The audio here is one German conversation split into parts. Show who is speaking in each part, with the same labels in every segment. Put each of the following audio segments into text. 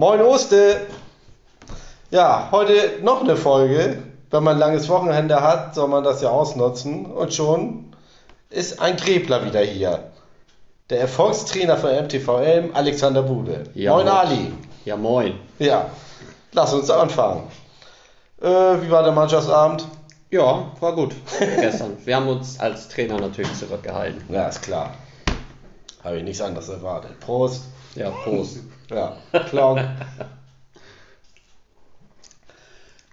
Speaker 1: Moin Oste! Ja, heute noch eine Folge. Wenn man ein langes Wochenende hat, soll man das ja ausnutzen. Und schon ist ein Gräbler wieder hier. Der Erfolgstrainer von MTVM, Alexander Bude.
Speaker 2: Ja,
Speaker 1: moin
Speaker 2: moin.
Speaker 1: Ali.
Speaker 2: Ja, moin.
Speaker 1: Ja, lass uns anfangen. Äh, wie war der Mannschaftsabend?
Speaker 2: Ja, war gut gestern. Wir haben uns als Trainer natürlich zurückgehalten.
Speaker 1: Ja, ist klar. Habe ich nichts anderes erwartet. Prost.
Speaker 2: Ja, Prost.
Speaker 1: Ja, Klong.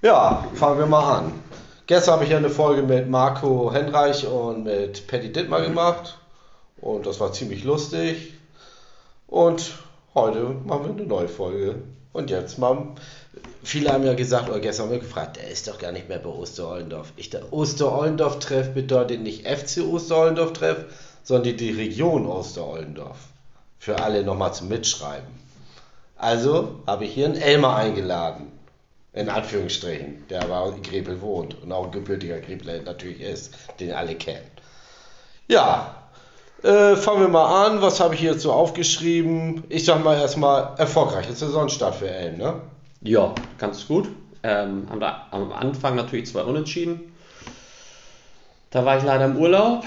Speaker 1: ja, fangen wir mal an. Gestern habe ich ja eine Folge mit Marco Henreich und mit Patty Dittmar gemacht. Und das war ziemlich lustig. Und heute machen wir eine neue Folge. Und jetzt mal. Viele haben ja gesagt, oder gestern haben wir gefragt, der ist doch gar nicht mehr bei Osterollendorf. Ich der Osterollendorf-Treff bedeutet nicht FC Osterollendorf-Treff, sondern die Region Osterollendorf. Für alle nochmal zum Mitschreiben. Also habe ich hier einen Elmar eingeladen. In Anführungsstrichen, der aber in Grepel wohnt und auch ein gebürtiger Grepler natürlich ist, den alle kennen. Ja, äh, fangen wir mal an. Was habe ich hier so aufgeschrieben? Ich sag mal erstmal erfolgreiche Saisonstart für Elm, ne?
Speaker 2: Ja, ganz gut. Ähm, haben da am Anfang natürlich zwei Unentschieden. Da war ich leider im Urlaub.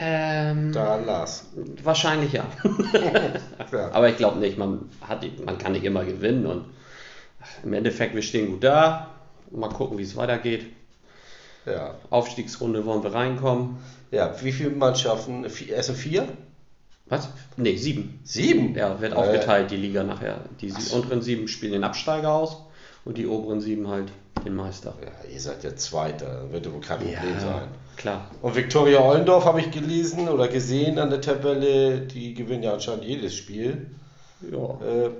Speaker 2: Ähm,
Speaker 1: Daran las.
Speaker 2: wahrscheinlich ja.
Speaker 1: Ja.
Speaker 2: Aber ich glaube nicht, man, hat, man kann nicht immer gewinnen. Und im Endeffekt, wir stehen gut da. Mal gucken, wie es weitergeht.
Speaker 1: Ja.
Speaker 2: Aufstiegsrunde wollen wir reinkommen.
Speaker 1: ja, wie viele Mannschaften? Also vier?
Speaker 2: Was? Ne, sieben.
Speaker 1: Sieben?
Speaker 2: Ja, wird
Speaker 1: Äh,
Speaker 2: aufgeteilt, die Liga nachher. Die sie- unteren sieben spielen den Absteiger aus und die oberen sieben halt den Meister.
Speaker 1: Ja, ihr seid ja Zweiter, wird wohl kein Problem sein.
Speaker 2: klar.
Speaker 1: Und Viktoria Ollendorf habe ich gelesen oder gesehen an der Tabelle, die gewinnen ja anscheinend jedes Spiel.
Speaker 2: Ja.
Speaker 1: Äh,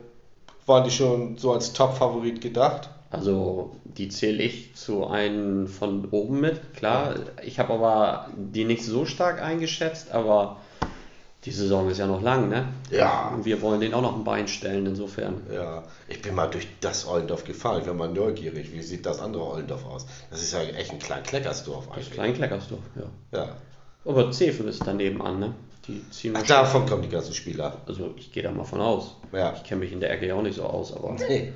Speaker 1: waren die schon so als Top-Favorit gedacht?
Speaker 2: Also die zähle ich zu einem von oben mit, klar. Ich habe aber die nicht so stark eingeschätzt, aber die Saison ist ja noch lang, ne?
Speaker 1: Ja.
Speaker 2: Und wir wollen denen auch noch ein Bein stellen, insofern.
Speaker 1: Ja, ich bin mal durch das Ollendorf gefahren. Ich war mal neugierig. Wie sieht das andere Ollendorf aus? Das ist ja echt ein klein Kleckersdorf eigentlich.
Speaker 2: Klein Kleckersdorf, ja.
Speaker 1: Ja.
Speaker 2: Aber Zefen ist daneben an, ne? Die ziehen
Speaker 1: Ach, davon kommen die ganzen Spieler.
Speaker 2: Also ich gehe da mal von aus.
Speaker 1: Ja.
Speaker 2: Ich kenne mich in der Ecke ja auch nicht so aus, aber
Speaker 1: Nee.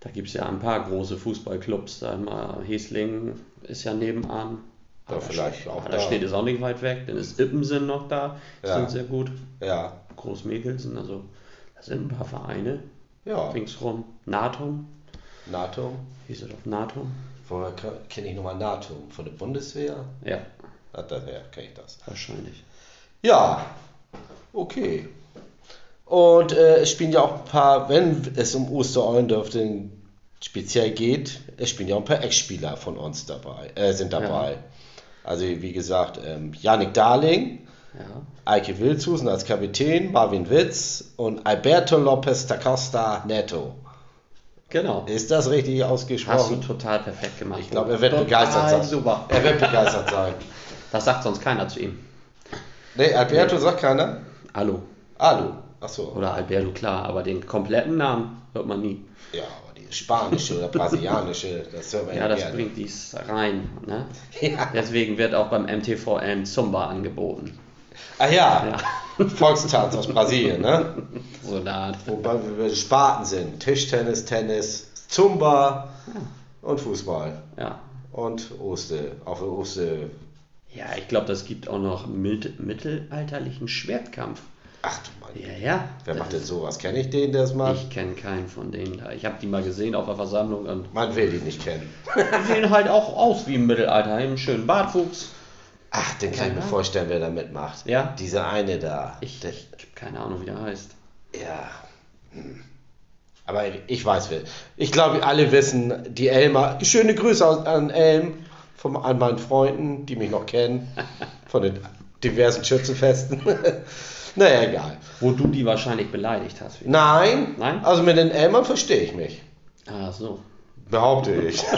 Speaker 2: da gibt es ja ein paar große Fußballclubs. Da mal Heslingen ist ja nebenan.
Speaker 1: Ja, vielleicht auch
Speaker 2: da. steht es auch nicht weit weg. Dann ist Ippensen noch da. Die
Speaker 1: Ja.
Speaker 2: sind sehr gut.
Speaker 1: Ja.
Speaker 2: Großmegelsen, also da sind ein paar Vereine
Speaker 1: Ja.
Speaker 2: ringsrum. Natum,
Speaker 1: NATO.
Speaker 2: hieß es auf Natum?
Speaker 1: Woher kenne ich nochmal NATO? Von der Bundeswehr?
Speaker 2: Ja,
Speaker 1: Ah, daher kenne ich das.
Speaker 2: wahrscheinlich.
Speaker 1: Ja, okay. Und äh, es spielen ja auch ein paar, wenn es um Osterollendorf denn speziell geht, es spielen ja auch ein paar Ex-Spieler von uns dabei, äh, sind dabei. Also wie gesagt, ähm, Yannick Darling,
Speaker 2: Ja.
Speaker 1: Eike Wilshusen als Kapitän, Marvin Witz und Alberto Lopez da Costa Neto.
Speaker 2: Genau.
Speaker 1: Ist das richtig
Speaker 2: Hast du
Speaker 1: ausgesprochen?
Speaker 2: total perfekt gemacht.
Speaker 1: Ich glaube, er wird begeistert sein.
Speaker 2: Super.
Speaker 1: Er wird begeistert sein.
Speaker 2: Das sagt sonst keiner zu ihm.
Speaker 1: Nee, Alberto sagt keiner?
Speaker 2: Hallo.
Speaker 1: Alu. Achso.
Speaker 2: Oder Alberto, klar, aber den kompletten Namen hört man nie.
Speaker 1: Ja, spanische oder brasilianische, man
Speaker 2: Ja, das
Speaker 1: gerne.
Speaker 2: bringt dies rein. Ne?
Speaker 1: Ja.
Speaker 2: Deswegen wird auch beim MTVM Zumba angeboten.
Speaker 1: Ah ja,
Speaker 2: Ja.
Speaker 1: Volkstanz aus Brasilien, ne?
Speaker 2: So da.
Speaker 1: Wobei wir Sparten sind. Tischtennis, Tennis, Zumba und Fußball.
Speaker 2: Ja.
Speaker 1: Und Oste, auf Oste.
Speaker 2: Ja, ich glaube, das gibt auch noch mit, mittelalterlichen Schwertkampf.
Speaker 1: Ach du Mann.
Speaker 2: Ja, ja.
Speaker 1: Wer macht denn sowas? Kenne ich den, der es macht?
Speaker 2: Ich kenne keinen von denen da. Ich habe die mal gesehen auf der Versammlung und
Speaker 1: Man will die nicht kennen.
Speaker 2: die sehen halt auch aus wie im Mittelalter. Einen schönen Bartwuchs.
Speaker 1: Ach, den kann ich mir vorstellen, wer da mitmacht.
Speaker 2: Ja.
Speaker 1: Dieser eine da.
Speaker 2: Ich,
Speaker 1: Der-
Speaker 2: ich habe keine Ahnung, wie der heißt.
Speaker 1: Ja. Hm. Aber ich weiß wer. Ich glaube, alle wissen, die Elmar. Schöne Grüße an Elm, vom, an meinen Freunden, die mich noch kennen, von den diversen Schützenfesten. naja, egal.
Speaker 2: Wo du die wahrscheinlich beleidigt hast.
Speaker 1: Nein,
Speaker 2: Nein?
Speaker 1: also mit den Elmern verstehe ich mich.
Speaker 2: Ah, so.
Speaker 1: Behaupte ich.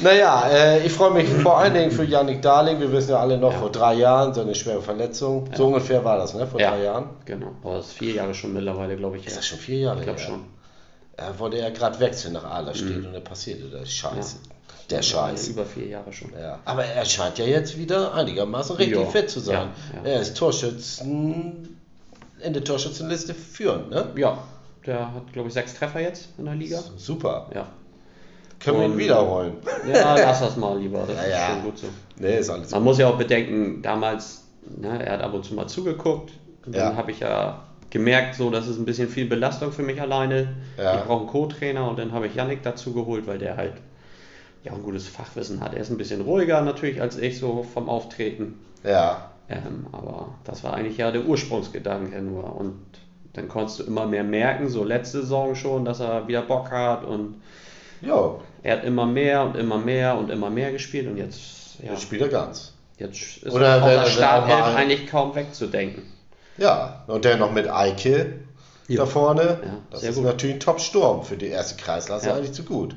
Speaker 1: naja, äh, ich freue mich vor allen Dingen für Yannick Darling. Wir wissen ja alle noch
Speaker 2: Ja.
Speaker 1: vor drei Jahren, so eine schwere Verletzung. So ungefähr war das, ne? Vor
Speaker 2: ja,
Speaker 1: drei Jahren.
Speaker 2: Genau. Aber das ist vier Jahre schon mittlerweile, glaube ich.
Speaker 1: Ist das schon vier Jahre
Speaker 2: Ich glaube schon.
Speaker 1: Er wollte ja gerade wechseln nach Ahlerstedt
Speaker 2: Mhm.
Speaker 1: und dann passierte das Scheiß. Der Scheiß.
Speaker 2: Über vier Jahre schon.
Speaker 1: Ja. Aber er scheint ja jetzt wieder einigermaßen richtig
Speaker 2: Ja.
Speaker 1: fit zu sein.
Speaker 2: Ja, ja.
Speaker 1: Er ist Torschützen in der Torschützenliste führend, ne?
Speaker 2: Ja, Der hat, glaube ich, sechs Treffer jetzt in der Liga.
Speaker 1: Super.
Speaker 2: Ja.
Speaker 1: Können wir ihn
Speaker 2: Und-
Speaker 1: wiederholen?
Speaker 2: Ja, lass das mal lieber. Das
Speaker 1: Ja,
Speaker 2: ist
Speaker 1: ja.
Speaker 2: schon gut so.
Speaker 1: Nee, ist alles
Speaker 2: Man muss ja auch bedenken, damals, ne, er hat ab und zu mal zugeguckt. Und Dann habe ich ja gemerkt, so, das ist ein bisschen viel Belastung für mich alleine.
Speaker 1: Ja.
Speaker 2: Ich brauche einen Co-Trainer und dann habe ich Yannick dazu geholt, weil der halt ja ein gutes Fachwissen hat. Er ist ein bisschen ruhiger natürlich als ich so vom Auftreten.
Speaker 1: Ja.
Speaker 2: Ähm, aber das war eigentlich ja der Ursprungsgedanke nur. Und dann konntest du immer mehr merken, so letzte Saison schon, dass er wieder Bock hat und
Speaker 1: Ja,
Speaker 2: er hat immer mehr und immer mehr und immer mehr gespielt und jetzt, ja,
Speaker 1: jetzt spielt er ganz.
Speaker 2: jetzt ist
Speaker 1: Oder
Speaker 2: er aus der Startelf eigentlich kaum wegzudenken.
Speaker 1: Ja, und der noch mit Eike
Speaker 2: Ja.
Speaker 1: da vorne.
Speaker 2: Ja,
Speaker 1: das ist
Speaker 2: gut.
Speaker 1: natürlich ein Top-Sturm für die erste Kreisklasse
Speaker 2: Ja.
Speaker 1: eigentlich zu gut.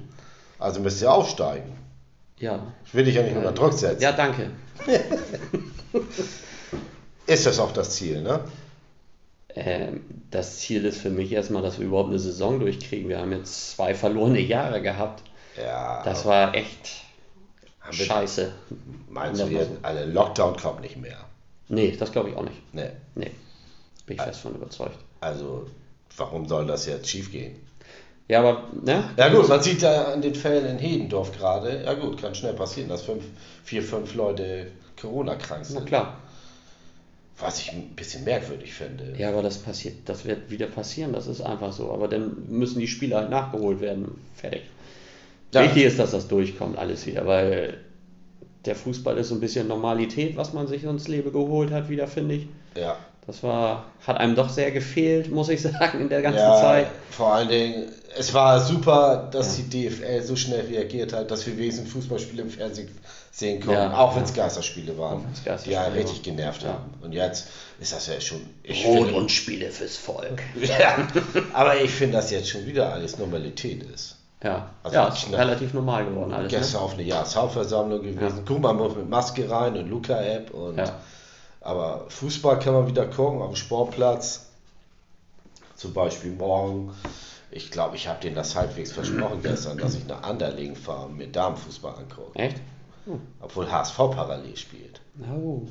Speaker 1: Also müsst ihr aufsteigen.
Speaker 2: Ja.
Speaker 1: Ich will dich ja nicht unter Druck setzen.
Speaker 2: Ja, danke.
Speaker 1: Ist das auch das Ziel, ne?
Speaker 2: Ähm, das Ziel ist für mich erstmal, dass wir überhaupt eine Saison durchkriegen. Wir haben jetzt zwei verlorene Jahre gehabt.
Speaker 1: Ja.
Speaker 2: Das war echt scheiße.
Speaker 1: Meinst du jetzt, alle Lockdown kommt nicht mehr?
Speaker 2: Nee, das glaube ich auch nicht.
Speaker 1: Ne.
Speaker 2: Nee. Bin ich fest von überzeugt.
Speaker 1: Also, warum soll das jetzt schief gehen?
Speaker 2: Ja, aber, ne?
Speaker 1: Ja gut, man sieht ja an den Fällen in Hedendorf gerade, ja gut, kann schnell passieren, dass fünf, vier, fünf Leute Corona-krank
Speaker 2: Na
Speaker 1: sind.
Speaker 2: klar.
Speaker 1: Was ich ein bisschen merkwürdig finde.
Speaker 2: Ja, aber das passiert, das wird wieder passieren, das ist einfach so. Aber dann müssen die Spiele halt nachgeholt werden. Fertig.
Speaker 1: Ja.
Speaker 2: Wichtig ist, dass das durchkommt, alles wieder, weil der Fußball ist so ein bisschen Normalität, was man sich ins Leben geholt hat, wieder, finde ich.
Speaker 1: Ja.
Speaker 2: Das war, hat einem doch sehr gefehlt, muss ich sagen, in der ganzen
Speaker 1: ja,
Speaker 2: Zeit.
Speaker 1: vor allen Dingen, es war super, dass die DFL so schnell reagiert hat, dass wir wesentlich Fußballspiele im Fernsehen sehen konnten,
Speaker 2: Ja.
Speaker 1: auch wenn es Geisterspiele waren, die ja richtig genervt
Speaker 2: Ja.
Speaker 1: haben. Und jetzt ist das ja schon... Ich
Speaker 2: Brot
Speaker 1: finde-
Speaker 2: und Spiele fürs Volk.
Speaker 1: Ja, aber ich finde, dass jetzt schon wieder alles Normalität ist.
Speaker 2: Ja,
Speaker 1: Also
Speaker 2: ja ist relativ normal geworden alles. Ne?
Speaker 1: Gestern auf eine Jahreshauptversammlung gewesen. Guck mal, muss mit Maske rein und Luca-App und
Speaker 2: Ja.
Speaker 1: Aber Fußball kann man wieder gucken auf dem Sportplatz. Zum Beispiel morgen. Ich glaube, ich habe denen das halbwegs versprochen gestern, dass ich nach Anderlegen fahre und mir Damenfußball angucke.
Speaker 2: Echt?
Speaker 1: Obwohl HSV parallel spielt.
Speaker 2: Oh.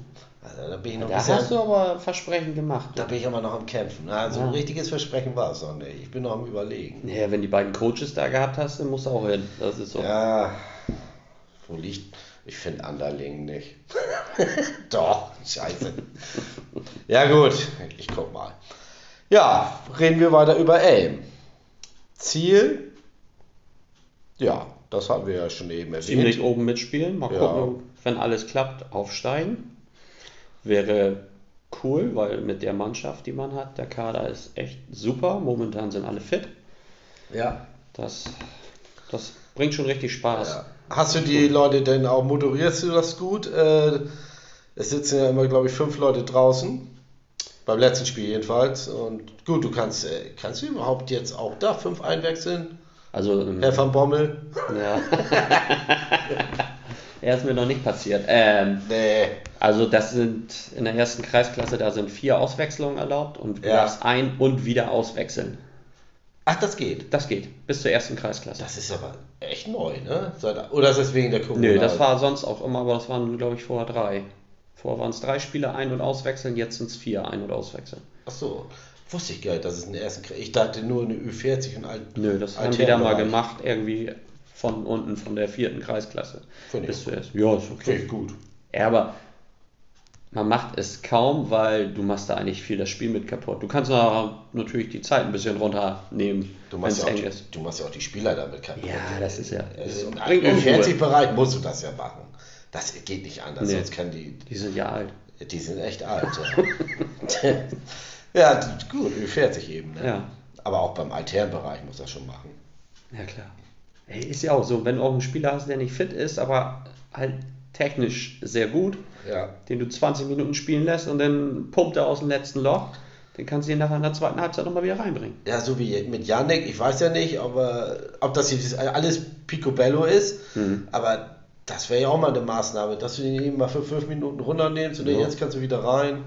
Speaker 1: Also, da bin ich noch
Speaker 2: Da
Speaker 1: bisschen,
Speaker 2: hast du aber Versprechen gemacht.
Speaker 1: da bin ich aber noch am Kämpfen. Also
Speaker 2: Ja.
Speaker 1: ein richtiges Versprechen war es noch nicht. Ich bin noch am überlegen.
Speaker 2: Ja, wenn die beiden Coaches da gehabt hast, dann musst du auch hin. Das ist so.
Speaker 1: Ja, wo liegt. Ich finde Anderlingen nicht. Doch, scheiße. Ja, gut, ich guck mal. Ja, reden wir weiter über Elm. Ziel? Ja, das hatten wir ja schon eben erwähnt.
Speaker 2: Ziemlich oben mitspielen. Mal
Speaker 1: Ja.
Speaker 2: gucken, wenn alles klappt, aufsteigen. Wäre cool, weil mit der Mannschaft, die man hat, der Kader ist echt super. Momentan sind alle fit.
Speaker 1: Ja.
Speaker 2: Das, das bringt schon richtig Spaß.
Speaker 1: ja. Hast du die Leute denn auch, moderierst du das gut? Äh, es sitzen ja immer, glaube ich, fünf Leute draußen. Beim letzten Spiel jedenfalls. Und gut, du kannst, äh, kannst du überhaupt jetzt auch da fünf einwechseln?
Speaker 2: Also, ähm,
Speaker 1: Herr van Bommel?
Speaker 2: ja. er ist mir noch nicht passiert. Ähm,
Speaker 1: Nee.
Speaker 2: Also das sind in der ersten Kreisklasse, da sind vier Auswechslungen erlaubt und du
Speaker 1: Ja.
Speaker 2: darfst ein- und wieder auswechseln.
Speaker 1: Ach, das geht.
Speaker 2: Das geht, bis zur ersten Kreisklasse.
Speaker 1: Das ist aber echt neu, ne? Oder ist das wegen der Corona?
Speaker 2: Nö, das war sonst auch immer, aber das waren, glaube ich, vorher drei. Vorher waren es drei Spiele, ein- und auswechseln, jetzt sind es vier, ein- und auswechseln.
Speaker 1: Ach so. Wusste ich gar nicht, dass es in der ersten Kreis. Ich dachte nur eine Ü40 und alt.
Speaker 2: Nö, das haben die da mal gemacht, irgendwie von unten, von der vierten Kreisklasse.
Speaker 1: Finde ich
Speaker 2: Bis zur ersten. Ja, ist
Speaker 1: Finde
Speaker 2: okay.
Speaker 1: ich gut.
Speaker 2: Ja, aber man macht es kaum, weil du machst da eigentlich viel das Spiel mit kaputt. Du kannst natürlich die Zeit ein bisschen runternehmen,
Speaker 1: Du
Speaker 2: wenn
Speaker 1: machst,
Speaker 2: es
Speaker 1: ja auch
Speaker 2: eng
Speaker 1: die,
Speaker 2: ist.
Speaker 1: du machst ja auch die Spieler damit kaputt.
Speaker 2: Ja, das ist ja-
Speaker 1: Also
Speaker 2: ist-.
Speaker 1: 40-Bereich musst du das ja machen. Das geht nicht anders,
Speaker 2: Nee.
Speaker 1: sonst kann die.
Speaker 2: Die sind ja alt.
Speaker 1: Die sind echt alt. Ja, ja gut, Ü40 eben. Ne?
Speaker 2: Ja.
Speaker 1: Aber auch beim Alternbereich muss das schon machen.
Speaker 2: Ja, klar. Ey, ist ja auch so, wenn du auch einen Spieler hast, der nicht fit ist, aber halt technisch sehr gut,
Speaker 1: Ja.
Speaker 2: den du 20 Minuten spielen lässt und dann pumpt er aus dem letzten Loch, dann kannst du ihn nachher in der zweiten Halbzeit nochmal wieder reinbringen.
Speaker 1: Ja, so wie mit Yannick, ich weiß ja nicht, ob, er, ob das jetzt alles Picobello ist,
Speaker 2: Mhm.
Speaker 1: aber das wäre ja auch mal eine Maßnahme, dass du ihn eben mal für fünf Minuten runternimmst und
Speaker 2: Ja.
Speaker 1: jetzt kannst du wieder rein.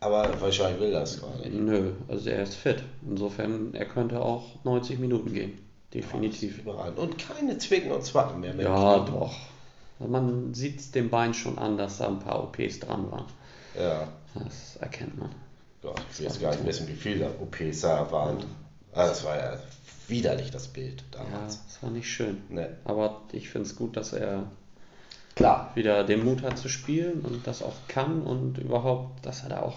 Speaker 1: Aber wahrscheinlich will das gar nicht.
Speaker 2: Nö, also er ist fit. Insofern, er könnte auch 90 Minuten gehen. Definitiv.
Speaker 1: Überall. Und keine Zwicken und Zwacken mehr. mit
Speaker 2: Ja,
Speaker 1: Knie.
Speaker 2: doch. Man sieht dem Bein schon an, dass da ein paar OPs dran waren.
Speaker 1: Ja,
Speaker 2: Das erkennt man.
Speaker 1: ja, ich will jetzt gar nicht wissen, wie viele OPs da waren. Also das war ja widerlich, das Bild
Speaker 2: Ja,
Speaker 1: damals.
Speaker 2: das war nicht schön.
Speaker 1: Ne.
Speaker 2: Aber ich finde es gut, dass er
Speaker 1: Klar.
Speaker 2: wieder den Mut hat zu spielen und das auch kann und überhaupt, dass er da auch.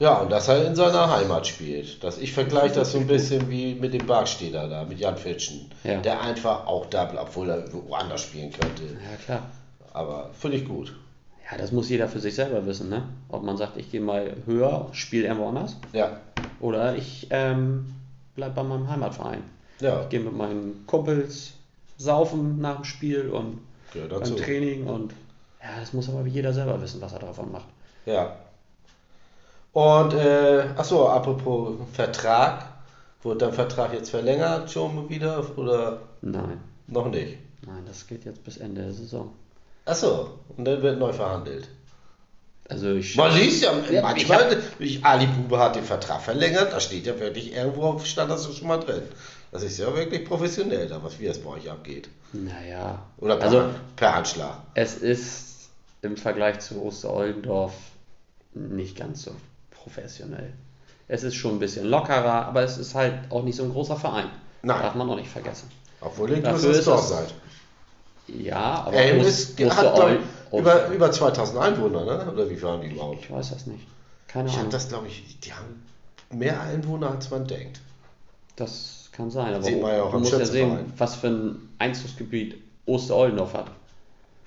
Speaker 1: Ja, und dass er in seiner Heimat spielt. Das, ich vergleiche das so ein bisschen wie mit dem Barksteder da, mit Jan Fitschen.
Speaker 2: Ja.
Speaker 1: Der einfach auch da bleibt, obwohl er woanders spielen könnte.
Speaker 2: Ja, klar.
Speaker 1: Aber finde ich gut.
Speaker 2: Ja, das muss jeder für sich selber wissen, ne? Ob man sagt, ich gehe mal höher, spiele irgendwo anders
Speaker 1: Ja.
Speaker 2: oder ich ähm, bleibe bei meinem Heimatverein.
Speaker 1: Ja,
Speaker 2: Ich gehe mit meinen Kumpels saufen nach dem Spiel und beim. Training und ja, das muss aber jeder selber wissen, was er davon macht.
Speaker 1: Ja. Und, äh, achso, apropos Vertrag. Wurde dein Vertrag jetzt verlängert schon wieder oder
Speaker 2: Nein,
Speaker 1: noch nicht?
Speaker 2: nein, das geht jetzt bis Ende der Saison.
Speaker 1: Achso, und dann wird neu verhandelt.
Speaker 2: Also ich
Speaker 1: Man liest ja,
Speaker 2: Ja,
Speaker 1: manchmal, ich Ali Bube hat den Vertrag verlängert, da steht ja wirklich irgendwo auf stand das schon mal drin. Das ist ja wirklich professionell, da was wie es bei euch abgeht.
Speaker 2: Naja,
Speaker 1: Oder per,
Speaker 2: also
Speaker 1: per Handschlag.
Speaker 2: es ist im Vergleich zu Osteroldendorf nicht ganz so professionell. Es ist schon ein bisschen lockerer, aber es ist halt auch nicht so ein großer Verein.
Speaker 1: Nein.
Speaker 2: Darf man auch nicht vergessen.
Speaker 1: Obwohl ihr
Speaker 2: ist
Speaker 1: Dorf seid.
Speaker 2: Ja, aber
Speaker 1: Elm ist, hat glaub, ich, über, über 2000 Einwohner, ne? oder wie haben die überhaupt?
Speaker 2: Ich weiß das nicht. Keine
Speaker 1: Ich habe
Speaker 2: Ahnung.
Speaker 1: das, glaube ich, die haben mehr Einwohner, als man denkt.
Speaker 2: Das kann sein, aber
Speaker 1: Sieht man ja auch
Speaker 2: du
Speaker 1: am
Speaker 2: musst ja sehen, was für ein Einzugsgebiet Osteroldendorf hat.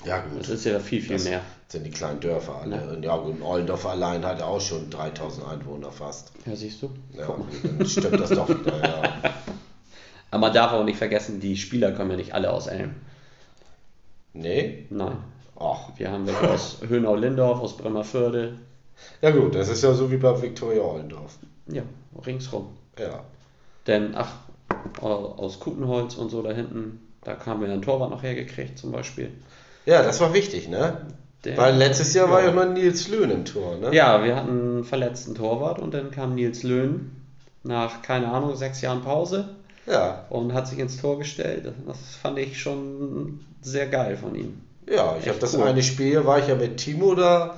Speaker 1: Ja, gut.
Speaker 2: Das ist ja viel, viel
Speaker 1: Das
Speaker 2: mehr.
Speaker 1: sind die kleinen Dörfer alle.
Speaker 2: Ja.
Speaker 1: Und ja, gut, Ollendorf allein hat ja auch schon 3000 Einwohner fast.
Speaker 2: Ja, siehst du?
Speaker 1: Ja,
Speaker 2: mal.
Speaker 1: dann stimmt das doch wieder, ja.
Speaker 2: Aber man darf auch nicht vergessen, die Spieler kommen ja nicht alle aus Elm.
Speaker 1: Nee?
Speaker 2: Nein.
Speaker 1: Ach.
Speaker 2: Wir haben welche aus Höhnau-Lindorf, aus Bremerförde.
Speaker 1: Ja gut, das ist ja so wie bei Viktoria Ollendorf.
Speaker 2: Ja, ringsrum.
Speaker 1: Ja.
Speaker 2: Denn, ach, aus Kutenholz und so da hinten, da haben wir einen Torwart noch hergekriegt zum Beispiel.
Speaker 1: Ja, das war wichtig, ne?
Speaker 2: Der-
Speaker 1: Weil letztes Jahr war
Speaker 2: Ja.
Speaker 1: noch Nils Löhn im Tor, ne?
Speaker 2: Ja, wir hatten einen verletzten Torwart und dann kam Nils Löhn nach, keine Ahnung, sechs Jahren Pause
Speaker 1: Ja,
Speaker 2: und hat sich ins Tor gestellt. Das fand ich schon sehr geil von ihm.
Speaker 1: ja ich habe das
Speaker 2: cool.
Speaker 1: eine Spiel, war ich ja mit Timo da.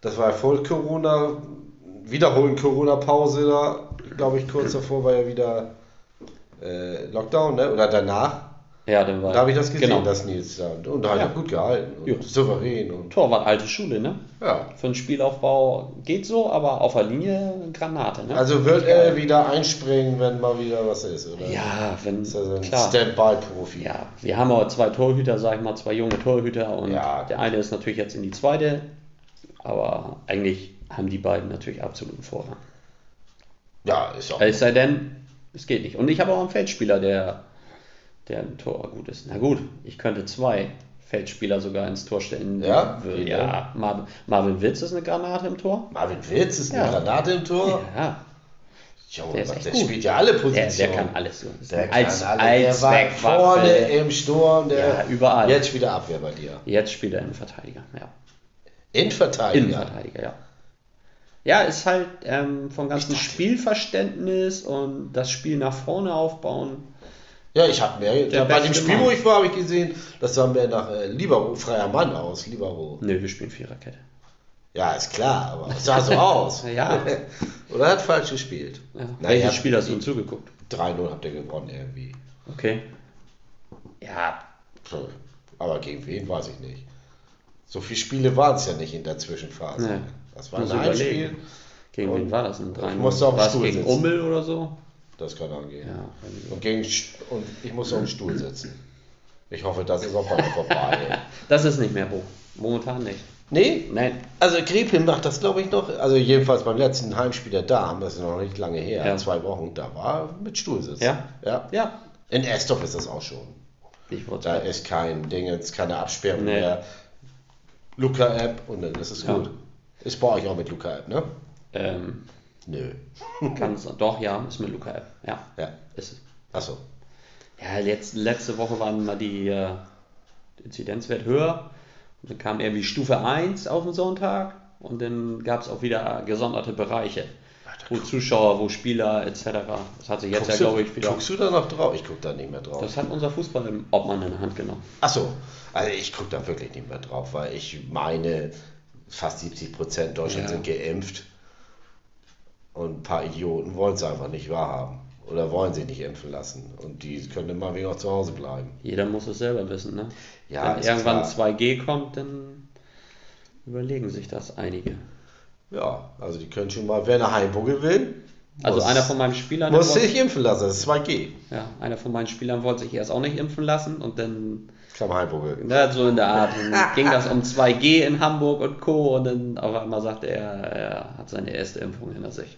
Speaker 1: Das war ja voll Corona, wiederholen Corona-Pause da. Glaube ich, kurz davor war ja wieder äh, Lockdown, ne? Oder danach.
Speaker 2: Ja, dann war
Speaker 1: Da habe ich das gesehen,
Speaker 2: Genau.
Speaker 1: das Nils da. Und da hat
Speaker 2: Ja.
Speaker 1: er gut gehalten und
Speaker 2: Ja.
Speaker 1: souverän und
Speaker 2: Torwart alte Schule, ne?
Speaker 1: ja.
Speaker 2: Für einen Spielaufbau geht so, aber auf der Linie Granate, ne?
Speaker 1: Also wird er wieder einspringen, wenn mal wieder was ist, oder?
Speaker 2: ja, wenn
Speaker 1: Ist also ein. Standby-Profi.
Speaker 2: Ja, wir haben aber zwei Torhüter, sag ich mal, zwei junge Torhüter und
Speaker 1: Ja.
Speaker 2: der eine ist natürlich jetzt in die zweite, aber eigentlich haben die beiden natürlich absoluten Vorrang.
Speaker 1: Ja, ist auch.
Speaker 2: Es sei denn, es geht nicht. Und ich habe auch einen Feldspieler, der, der im Tor gut ist. Na gut, ich könnte zwei Feldspieler sogar ins Tor stellen.
Speaker 1: Ja?
Speaker 2: Will- ja. Marvin, Marvin Witz ist eine Granate im Tor.
Speaker 1: Marvin Witz ist eine
Speaker 2: Ja.
Speaker 1: Granate im Tor.
Speaker 2: Ja,
Speaker 1: Junge,
Speaker 2: Der ist
Speaker 1: der,
Speaker 2: echt
Speaker 1: der
Speaker 2: gut.
Speaker 1: spielt ja alle
Speaker 2: der,
Speaker 1: Positionen.
Speaker 2: der kann alles so.
Speaker 1: Der
Speaker 2: ein
Speaker 1: kann
Speaker 2: als,
Speaker 1: alle. Der war vorne im Sturm. Der
Speaker 2: Ja, überall.
Speaker 1: Jetzt wieder Abwehr bei dir.
Speaker 2: Jetzt spielt er Innenverteidiger. Ja.
Speaker 1: Innenverteidiger.
Speaker 2: Innenverteidiger, ja. Ja, ist halt ähm, vom ganzen
Speaker 1: dachte-
Speaker 2: Spielverständnis und das Spiel nach vorne aufbauen.
Speaker 1: Ja, ich habe mir
Speaker 2: Der
Speaker 1: bei dem Spiel,
Speaker 2: Mann.
Speaker 1: wo ich war, habe ich gesehen, das sah mir nach äh, Libero, freier Mann aus. Libero.
Speaker 2: Nö, wir spielen Viererkette.
Speaker 1: Ja, ist klar, aber es sah so aus.
Speaker 2: Ja.
Speaker 1: Oder hat falsch gespielt.
Speaker 2: Ja.
Speaker 1: Na,
Speaker 2: Welches Spiel hast du zugeguckt?
Speaker 1: 3-0 habt ihr gewonnen irgendwie.
Speaker 2: Okay. Ja,
Speaker 1: Aber gegen wen, weiß ich nicht. So viele Spiele waren es ja nicht in der Zwischenphase.
Speaker 2: Nee.
Speaker 1: Das war ein
Speaker 2: überlegen. gegen
Speaker 1: Und
Speaker 2: wen war das? Ein 3
Speaker 1: musste auf dem Stuhl
Speaker 2: gegen
Speaker 1: sitzen.
Speaker 2: Ummel oder so?
Speaker 1: Das kann angehen.
Speaker 2: Ja.
Speaker 1: Und, gegen, und ich muss auf dem Stuhl sitzen. Ich hoffe, das ist auch bald vorbei.
Speaker 2: Das ist nicht mehr hoch. Momentan nicht.
Speaker 1: nee,
Speaker 2: Nein.
Speaker 1: also Grepin macht das, glaube ich, noch. Also jedenfalls beim letzten Heimspiel der Damen, das ist noch nicht lange her,
Speaker 2: Ja.
Speaker 1: zwei Wochen, da war mit Stuhl sitzen.
Speaker 2: Ja?
Speaker 1: ja.
Speaker 2: Ja.
Speaker 1: In Estorf ist das auch schon. Da ist kein Ding, jetzt keine Absperrung
Speaker 2: Nee.
Speaker 1: mehr. Luca-App und dann ist es
Speaker 2: Ja.
Speaker 1: gut. Ist bei euch auch mit Luca-App, ne?
Speaker 2: ähm,
Speaker 1: Nö.
Speaker 2: kann's, doch, ja, ist mit Luca App. Ja,
Speaker 1: Ja.
Speaker 2: ist es.
Speaker 1: Achso.
Speaker 2: Ja, letzt, letzte Woche waren mal die äh, Inzidenzwert höher. Und dann kam irgendwie Stufe 1 auf den Sonntag und dann gab es auch wieder gesonderte Bereiche. Wo Zuschauer, wo Spieler etc. Das hat sich jetzt ja, glaube ich, wieder.
Speaker 1: guckst du da noch drauf? Ich gucke da nicht mehr drauf.
Speaker 2: Das hat unser Fußball-Obmann in der Hand genommen.
Speaker 1: Achso, also ich gucke da wirklich nicht mehr drauf, weil ich meine, fast 70 Prozent Deutschland
Speaker 2: Ja.
Speaker 1: sind geimpft. Und ein paar Idioten wollen es einfach nicht wahrhaben. Oder wollen sich nicht impfen lassen. Und die können immer wegen auch zu Hause bleiben.
Speaker 2: Jeder muss es selber wissen, ne?
Speaker 1: Ja,
Speaker 2: Wenn irgendwann
Speaker 1: klar.
Speaker 2: 2G kommt, dann überlegen sich das einige.
Speaker 1: Ja, also die können schon mal, wer nach Heimburg will,
Speaker 2: Also
Speaker 1: muss,
Speaker 2: einer von meinen Spielern,
Speaker 1: muss sich impfen lassen. Das ist 2G.
Speaker 2: ja, einer von meinen Spielern wollte sich erst auch nicht impfen lassen und dann
Speaker 1: Heimburg.
Speaker 2: ne, so in der Art dann ging das um 2G in Hamburg und Co. Und dann auf einmal sagte er, er hat seine erste Impfung hinter sich.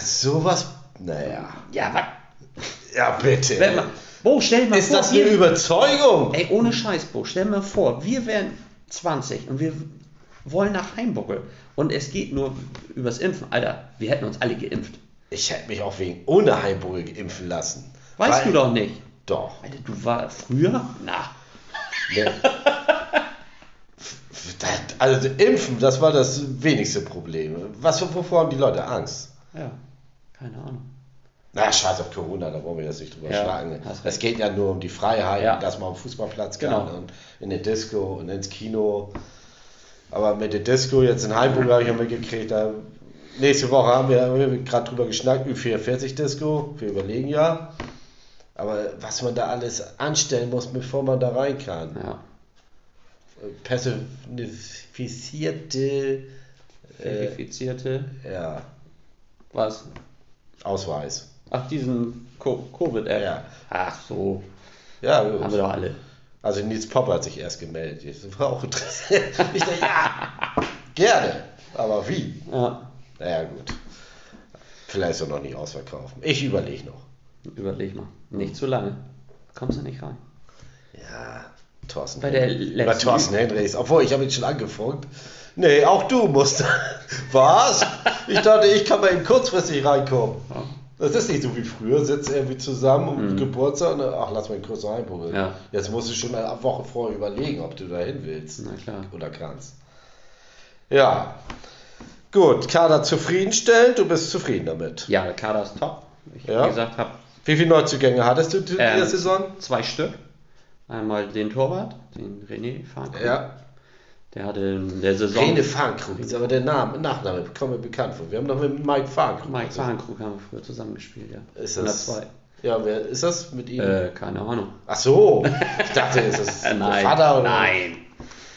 Speaker 1: Sowas, naja.
Speaker 2: Ja, was?
Speaker 1: Ja, bitte.
Speaker 2: Stell mal, Bo, stell dir mal
Speaker 1: Ist
Speaker 2: vor,
Speaker 1: das eine
Speaker 2: wir,
Speaker 1: Überzeugung?
Speaker 2: ey, ohne Scheiß, Bo, stell dir mal vor, wir wären 20 und wir wollen nach Heimburg und es geht nur übers Impfen. Alter, wir hätten uns alle geimpft.
Speaker 1: Ich hätte mich auch wegen ohne Heimburg impfen lassen.
Speaker 2: Weißt
Speaker 1: Weil-
Speaker 2: du doch nicht.
Speaker 1: Doch.
Speaker 2: Alter, du war früher? Na,
Speaker 1: Ne. Das- Also impfen, das war das wenigste Problem. Was, wovor haben die Leute Angst?
Speaker 2: ja, keine Ahnung.
Speaker 1: Na, scheiß auf Corona, da wollen wir jetzt nicht drüber
Speaker 2: Ja,
Speaker 1: schlagen. Es geht ja nur um die Freiheit,
Speaker 2: Ja.
Speaker 1: dass man am Fußballplatz kann
Speaker 2: Genau.
Speaker 1: und in der Disco und ins Kino. Aber mit der Disco jetzt in Heimburg habe ich ja mitgekriegt, da nächste Woche haben wir, wir gerade drüber geschnackt, Ü44 Disco, wir überlegen ja. Aber was man da alles anstellen muss, bevor man da rein kann.
Speaker 2: Ja,
Speaker 1: Personifizierte äh,
Speaker 2: verifizierte,
Speaker 1: ja,
Speaker 2: was?
Speaker 1: Ausweis.
Speaker 2: Ach, diesen Co- Covid-App.
Speaker 1: Ja.
Speaker 2: Ach so,
Speaker 1: Ja,
Speaker 2: haben wir doch alle.
Speaker 1: Also Nils Popper hat sich erst gemeldet. Das war auch interessant. Ich dachte, ja, gerne. Aber wie?
Speaker 2: Ja,
Speaker 1: Naja, gut. Vielleicht er noch nicht ausverkaufen. Ich überlege noch.
Speaker 2: Überleg mal. Nicht zu lange. Kommst du nicht rein.
Speaker 1: Ja, Thorsten.
Speaker 2: Bei der letzten-
Speaker 1: Bei Thorsten Hendricks. Obwohl, ich habe ihn schon angefunkt. Nee, auch du musst. Was? Ich dachte, ich kann mal eben kurzfristig reinkommen. Das ist nicht so wie früher, sitzt irgendwie zusammen um Geburtstag und ach, lass mal einen kurz reinprobieren.
Speaker 2: Mhm. Ja.
Speaker 1: Jetzt musst du schon eine Woche vorher überlegen, ob du da hin willst
Speaker 2: Na klar.
Speaker 1: oder kannst. Ja. Gut, Kader zufriedenstellend, du bist zufrieden damit.
Speaker 2: Ja, der Kader ist top. Ich,
Speaker 1: Ja.
Speaker 2: wie gesagt, habe
Speaker 1: Wie viele Neuzugänge hattest du in
Speaker 2: Ähm,
Speaker 1: der Saison?
Speaker 2: zwei Stück. Einmal den Torwart, den René Farnkrug.
Speaker 1: Ja.
Speaker 2: Der hatte in der Saison.
Speaker 1: Rene Farnkrug, ist aber der Name, Nachname kommt mir bekannt vor. Wir haben noch mit Mike Farnkrug.
Speaker 2: Mike
Speaker 1: also,
Speaker 2: Farnkrug haben wir früher zusammengespielt, ja.
Speaker 1: Ist das,
Speaker 2: zwei.
Speaker 1: ja, wer ist das mit ihm?
Speaker 2: Äh, keine Ahnung.
Speaker 1: Ach so, ich dachte, ist das
Speaker 2: nein.
Speaker 1: Vater oder?
Speaker 2: Nein.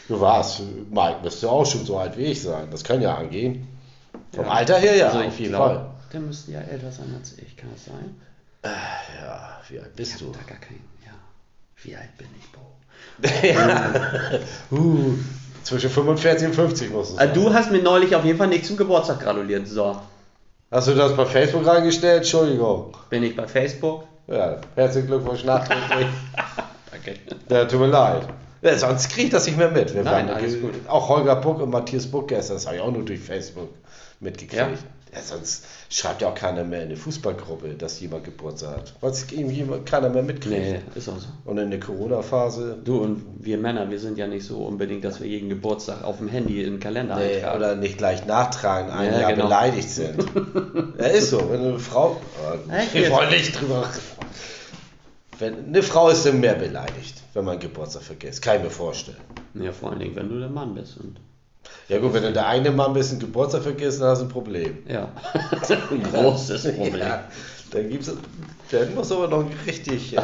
Speaker 1: Du warst, Mike, müsste auch schon so alt wie ich sein. Das kann ja angehen. Vom
Speaker 2: Ja.
Speaker 1: Alter her ja,
Speaker 2: also
Speaker 1: auf jeden
Speaker 2: glaube,
Speaker 1: Fall.
Speaker 2: der müsste ja älter sein als ich, kann das sein?
Speaker 1: Ja, wie alt bist
Speaker 2: Ich
Speaker 1: du?
Speaker 2: hab da gar keinen. Ja. Wie alt bin ich, Bo?
Speaker 1: Uh, zwischen 45 und 50 musst du
Speaker 2: Äh,
Speaker 1: sein.
Speaker 2: du hast mir neulich auf jeden Fall nicht zum Geburtstag gratuliert. So,
Speaker 1: Hast du das bei Facebook reingestellt? Entschuldigung.
Speaker 2: bin ich bei Facebook.
Speaker 1: Ja, herzlichen Glückwunsch nachträglich.
Speaker 2: Danke.
Speaker 1: ja, tut mir leid. Ja, sonst krieg ich das nicht mehr mit. Wir
Speaker 2: Nein,
Speaker 1: waren-
Speaker 2: alles gut.
Speaker 1: Auch Holger Buck und Matthias Buck gestern, das habe ich auch nur durch Facebook mitgekriegt.
Speaker 2: Ja.
Speaker 1: Ja. sonst schreibt ja auch keiner mehr in eine Fußballgruppe, dass jemand Geburtstag hat. Weil es eben keiner mehr mitkriegt.
Speaker 2: Nee, ist auch so.
Speaker 1: Und in der Corona-Phase
Speaker 2: Du und wir Männer, wir sind ja nicht so unbedingt, dass wir jeden Geburtstag auf dem Handy in den Kalender
Speaker 1: Nee,
Speaker 2: eintragen.
Speaker 1: oder nicht gleich nachtragen, ein
Speaker 2: Ja,
Speaker 1: Jahr
Speaker 2: genau.
Speaker 1: beleidigt sind. ja, ist so. Wenn eine Frau.
Speaker 2: Echt
Speaker 1: wir wollen nicht drüber. Wenn, eine Frau ist dann mehr beleidigt, wenn man Geburtstag vergisst. Kann ich mir vorstellen.
Speaker 2: Ja, vor allen Dingen, wenn du der Mann bist. Und,
Speaker 1: Ja, gut, wenn du der eine Mann bist und Geburtstag vergisst, dann hast du ein Problem.
Speaker 2: ja, ein großes Problem.
Speaker 1: Ja, dann gibt's. Dann muss aber noch richtig. Äh,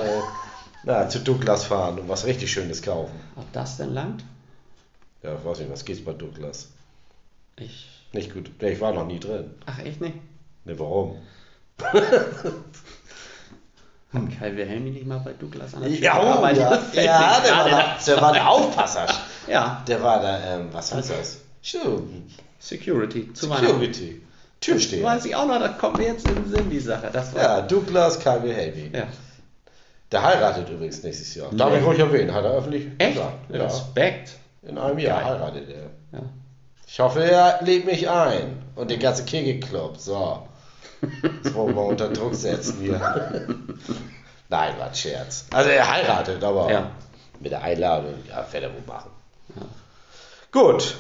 Speaker 1: na, zu Douglas fahren und was richtig Schönes kaufen.
Speaker 2: Ob das denn langt?
Speaker 1: Ja, ich weiß nicht, was geht's bei Douglas?
Speaker 2: Ich.
Speaker 1: Nicht gut. Nee, ich war noch nie drin.
Speaker 2: Ach, echt nicht?
Speaker 1: Ne, warum?
Speaker 2: Hat Kai Wilhelmi nicht mal bei Douglas an der Tür
Speaker 1: Ja, oh, ja, ja der, war da, der war der Aufpasser.
Speaker 2: Ja,
Speaker 1: Der war da, ähm, was heißt das? Sure.
Speaker 2: Security. Zu.
Speaker 1: Security. Türsteher.
Speaker 2: Weiß ich auch noch, das kommt mir jetzt in den Sinn, die Sache. Das war.
Speaker 1: Ja, Douglas K.W. Helmi.
Speaker 2: ja.
Speaker 1: Der heiratet übrigens nächstes Jahr. Darf ich ruhig erwähnen, hat er öffentlich
Speaker 2: Echt?
Speaker 1: gesagt. Ja,
Speaker 2: Respekt.
Speaker 1: in einem Jahr
Speaker 2: Geil.
Speaker 1: heiratet er.
Speaker 2: Ja.
Speaker 1: Ich hoffe, er lädt mich ein. Und den ganzen Kegelclub. So. Das wollen wir unter Druck setzen hier. Nein, war ein Scherz. Also er heiratet, aber
Speaker 2: Ja.
Speaker 1: mit der Einladung, ja, fährt er wohl machen.
Speaker 2: Ja.
Speaker 1: Gut.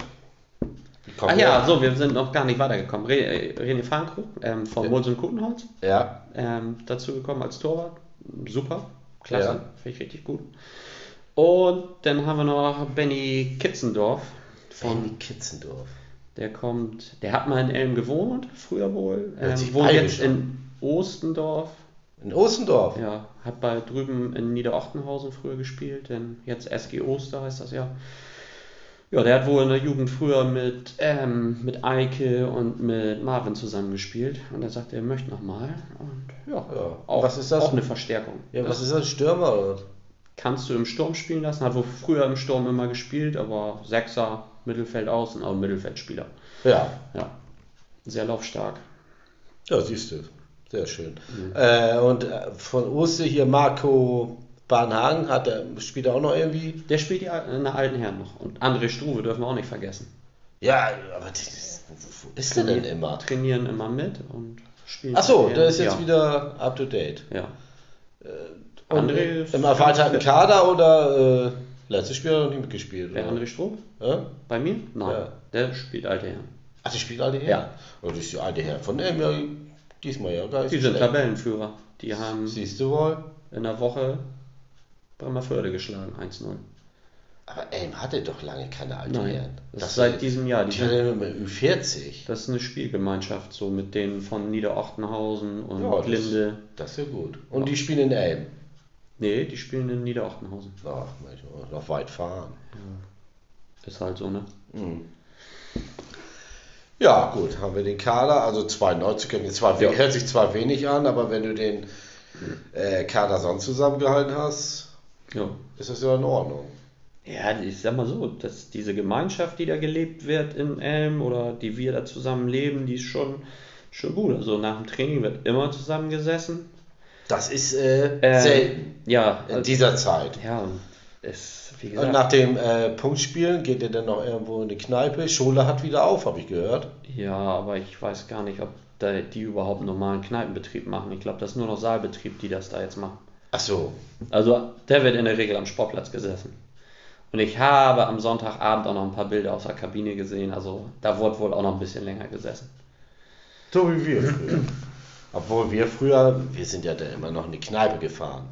Speaker 1: Kommen
Speaker 2: Ach ja, so, wir sind noch gar nicht weitergekommen. Re äh, René Farnkrug ähm, von
Speaker 1: Ja.
Speaker 2: Molson Kutenholz
Speaker 1: Ja,
Speaker 2: ähm, dazu gekommen als Torwart. Super, klasse,
Speaker 1: Ja.
Speaker 2: finde ich richtig gut. Und dann haben wir noch Benny Kitzendorf von
Speaker 1: Benny Kitzendorf.
Speaker 2: Der kommt, der hat mal in Elm gewohnt, früher wohl. Ähm, wohnt jetzt in Ostendorf.
Speaker 1: In Ostendorf.
Speaker 2: Ja, hat bei drüben in Niederochtenhausen früher gespielt, denn jetzt SG Oster heißt das ja. Ja, der hat wohl in der Jugend früher mit, ähm, mit Eike und mit Marvin zusammengespielt und er sagt, er möchte nochmal. Und ja,
Speaker 1: Ja.
Speaker 2: Auch,
Speaker 1: Was ist das?
Speaker 2: auch eine Verstärkung.
Speaker 1: Ja,
Speaker 2: das
Speaker 1: was ist das? Stürmer oder?
Speaker 2: kannst du im Sturm spielen lassen, hat wohl früher im Sturm immer gespielt, aber Sechser, Mittelfeld außen, aber Mittelfeldspieler.
Speaker 1: Ja.
Speaker 2: Ja, sehr laufstark.
Speaker 1: Ja, siehst du. Sehr schön. Äh, und äh, von Oste hier Marco Bahnhagen, hat er, spielt er auch noch irgendwie?
Speaker 2: Der spielt ja in der alten Herren noch. Und André Struve dürfen wir auch nicht vergessen.
Speaker 1: Ja, aber das, wo ist der denn immer?
Speaker 2: Trainieren immer mit und spielen.
Speaker 1: Achso, der ist jetzt
Speaker 2: ja.
Speaker 1: wieder up to date.
Speaker 2: Ja.
Speaker 1: Und
Speaker 2: André ist
Speaker 1: Im erweiterten. Kader oder äh, letztes Spiel hat er noch nicht mitgespielt? Oder?
Speaker 2: André Struve?
Speaker 1: Ja?
Speaker 2: Bei mir? Nein.
Speaker 1: Ja.
Speaker 2: Der spielt alte Herren.
Speaker 1: Ach, die spielt alte her?
Speaker 2: Ja.
Speaker 1: Oh, das ist die alte her. Von dem ja diesmal ja nicht
Speaker 2: Die sind. Tabellenführer. Die haben
Speaker 1: Siehst du wohl?
Speaker 2: in der Woche Bremerförde geschlagen, 1-0.
Speaker 1: Aber Elm hatte doch lange keine alte
Speaker 2: Nein,
Speaker 1: Herren.
Speaker 2: das ist seit diesem Jahr. Die sind,
Speaker 1: nur mit Ü40.
Speaker 2: das ist eine Spielgemeinschaft, so mit denen von Niederochtenhausen und
Speaker 1: Ja, das-
Speaker 2: Linde.
Speaker 1: Das ist ja gut. Und die spielen in Elm.
Speaker 2: Nee, die spielen in Niederochtenhausen.
Speaker 1: Ach, manchmal noch weit fahren.
Speaker 2: Ist halt so, ne?
Speaker 1: Ja, gut, haben wir den Kader. Also 92 können zwar,
Speaker 2: Ja.
Speaker 1: hört sich zwar wenig an, aber wenn du den äh, Kader sonst zusammengehalten hast,
Speaker 2: Ja.
Speaker 1: ist das ja in Ordnung.
Speaker 2: Ja, ich sag mal so, dass diese Gemeinschaft, die da gelebt wird in Elm oder die wir da zusammen leben, die ist schon, schon gut. Also nach dem Training wird immer zusammengesessen.
Speaker 1: Das ist äh,
Speaker 2: Ähm,
Speaker 1: selten
Speaker 2: Ja,
Speaker 1: in
Speaker 2: also,
Speaker 1: dieser Zeit.
Speaker 2: ja, und es, wie
Speaker 1: Und
Speaker 2: gesagt,
Speaker 1: nach dem äh, Punktspielen geht ihr dann noch irgendwo in die Kneipe. Schule hat wieder auf, habe ich gehört.
Speaker 2: ja, aber ich weiß gar nicht, ob da die überhaupt einen normalen Kneipenbetrieb machen. Ich glaube, das ist nur noch Saalbetrieb, die das da jetzt machen.
Speaker 1: Ach so.
Speaker 2: Also der wird in der Regel am Sportplatz gesessen. Und ich habe am Sonntagabend auch noch ein paar Bilder aus der Kabine gesehen. Also da wurde wohl auch noch ein bisschen länger gesessen.
Speaker 1: So wie wir früher. Obwohl wir früher, wir sind ja da immer noch in die Kneipe gefahren.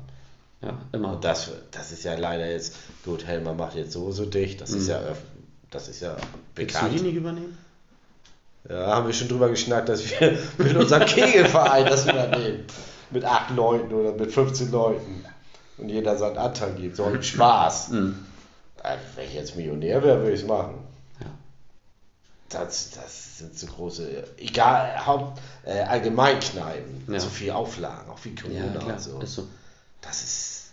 Speaker 2: Ja, immer.
Speaker 1: Und das, das ist ja leider jetzt, gut, Helmer macht jetzt sowieso dicht, das ist ja das ist ja
Speaker 2: Mhm. Willst du
Speaker 1: bekannt.
Speaker 2: die nicht übernehmen?
Speaker 1: Ja, haben wir schon drüber geschnackt, dass wir mit unserem Kegelverein das übernehmen. Mit acht Leuten oder mit 15 Leuten. Und jeder seinen Anteil gibt. So ein Spaß.
Speaker 2: Mhm.
Speaker 1: Also, wenn ich jetzt Millionär wäre, würde ich es machen.
Speaker 2: Ja.
Speaker 1: Das, das sind so große, egal, Haupt, äh, Allgemeinkneipen,
Speaker 2: Ja.
Speaker 1: so viel Auflagen, auch wie Corona
Speaker 2: Ja, klar.
Speaker 1: und so.
Speaker 2: Ist so.
Speaker 1: Das ist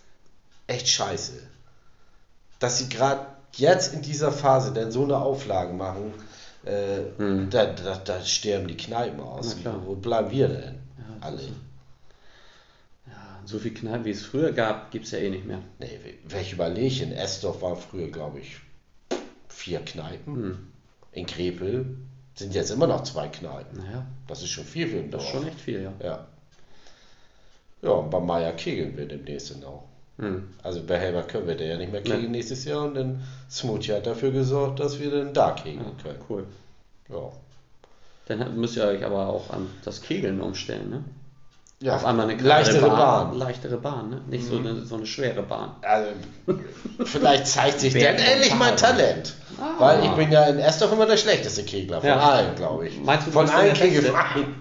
Speaker 1: echt scheiße. Dass sie gerade jetzt in dieser Phase denn so eine Auflage machen, äh,
Speaker 2: Mhm.
Speaker 1: da, da, da sterben die Kneipen aus. Wo bleiben wir denn?
Speaker 2: Ja,
Speaker 1: Alle.
Speaker 2: So viel Kneipen, wie es früher gab, gibt es ja eh nicht mehr.
Speaker 1: Nee, wenn ich überlege, in Esdorf waren früher, glaube ich, vier Kneipen.
Speaker 2: Hm.
Speaker 1: In Krepel sind jetzt immer noch zwei Kneipen.
Speaker 2: Naja,
Speaker 1: Das ist schon viel für ein
Speaker 2: das
Speaker 1: Dorf.
Speaker 2: ist schon echt viel, ja.
Speaker 1: Ja. Ja, und bei Meier kegeln wir demnächst dann auch.
Speaker 2: Hm.
Speaker 1: Also bei Helmer können wir da ja nicht mehr kegeln
Speaker 2: Nee.
Speaker 1: nächstes Jahr und dann Smoothie hat dafür gesorgt, dass wir dann da kegeln
Speaker 2: Ja,
Speaker 1: können.
Speaker 2: cool.
Speaker 1: Ja.
Speaker 2: Dann müsst ihr euch aber auch an das Kegeln umstellen, ne?
Speaker 1: Ja.
Speaker 2: Auf einmal eine
Speaker 1: leichtere
Speaker 2: kleinere
Speaker 1: Bahn.
Speaker 2: Leichtere Bahn, ne? Nicht so, eine, so eine schwere Bahn.
Speaker 1: Also, vielleicht zeigt sich dann endlich mein. Talent.
Speaker 2: Ah.
Speaker 1: Weil ich bin ja in Esdorf immer der schlechteste Kegler von
Speaker 2: Ja.
Speaker 1: allen, glaube ich.
Speaker 2: Meinst du,
Speaker 1: von allen
Speaker 2: Beste?
Speaker 1: Kegelvereinen.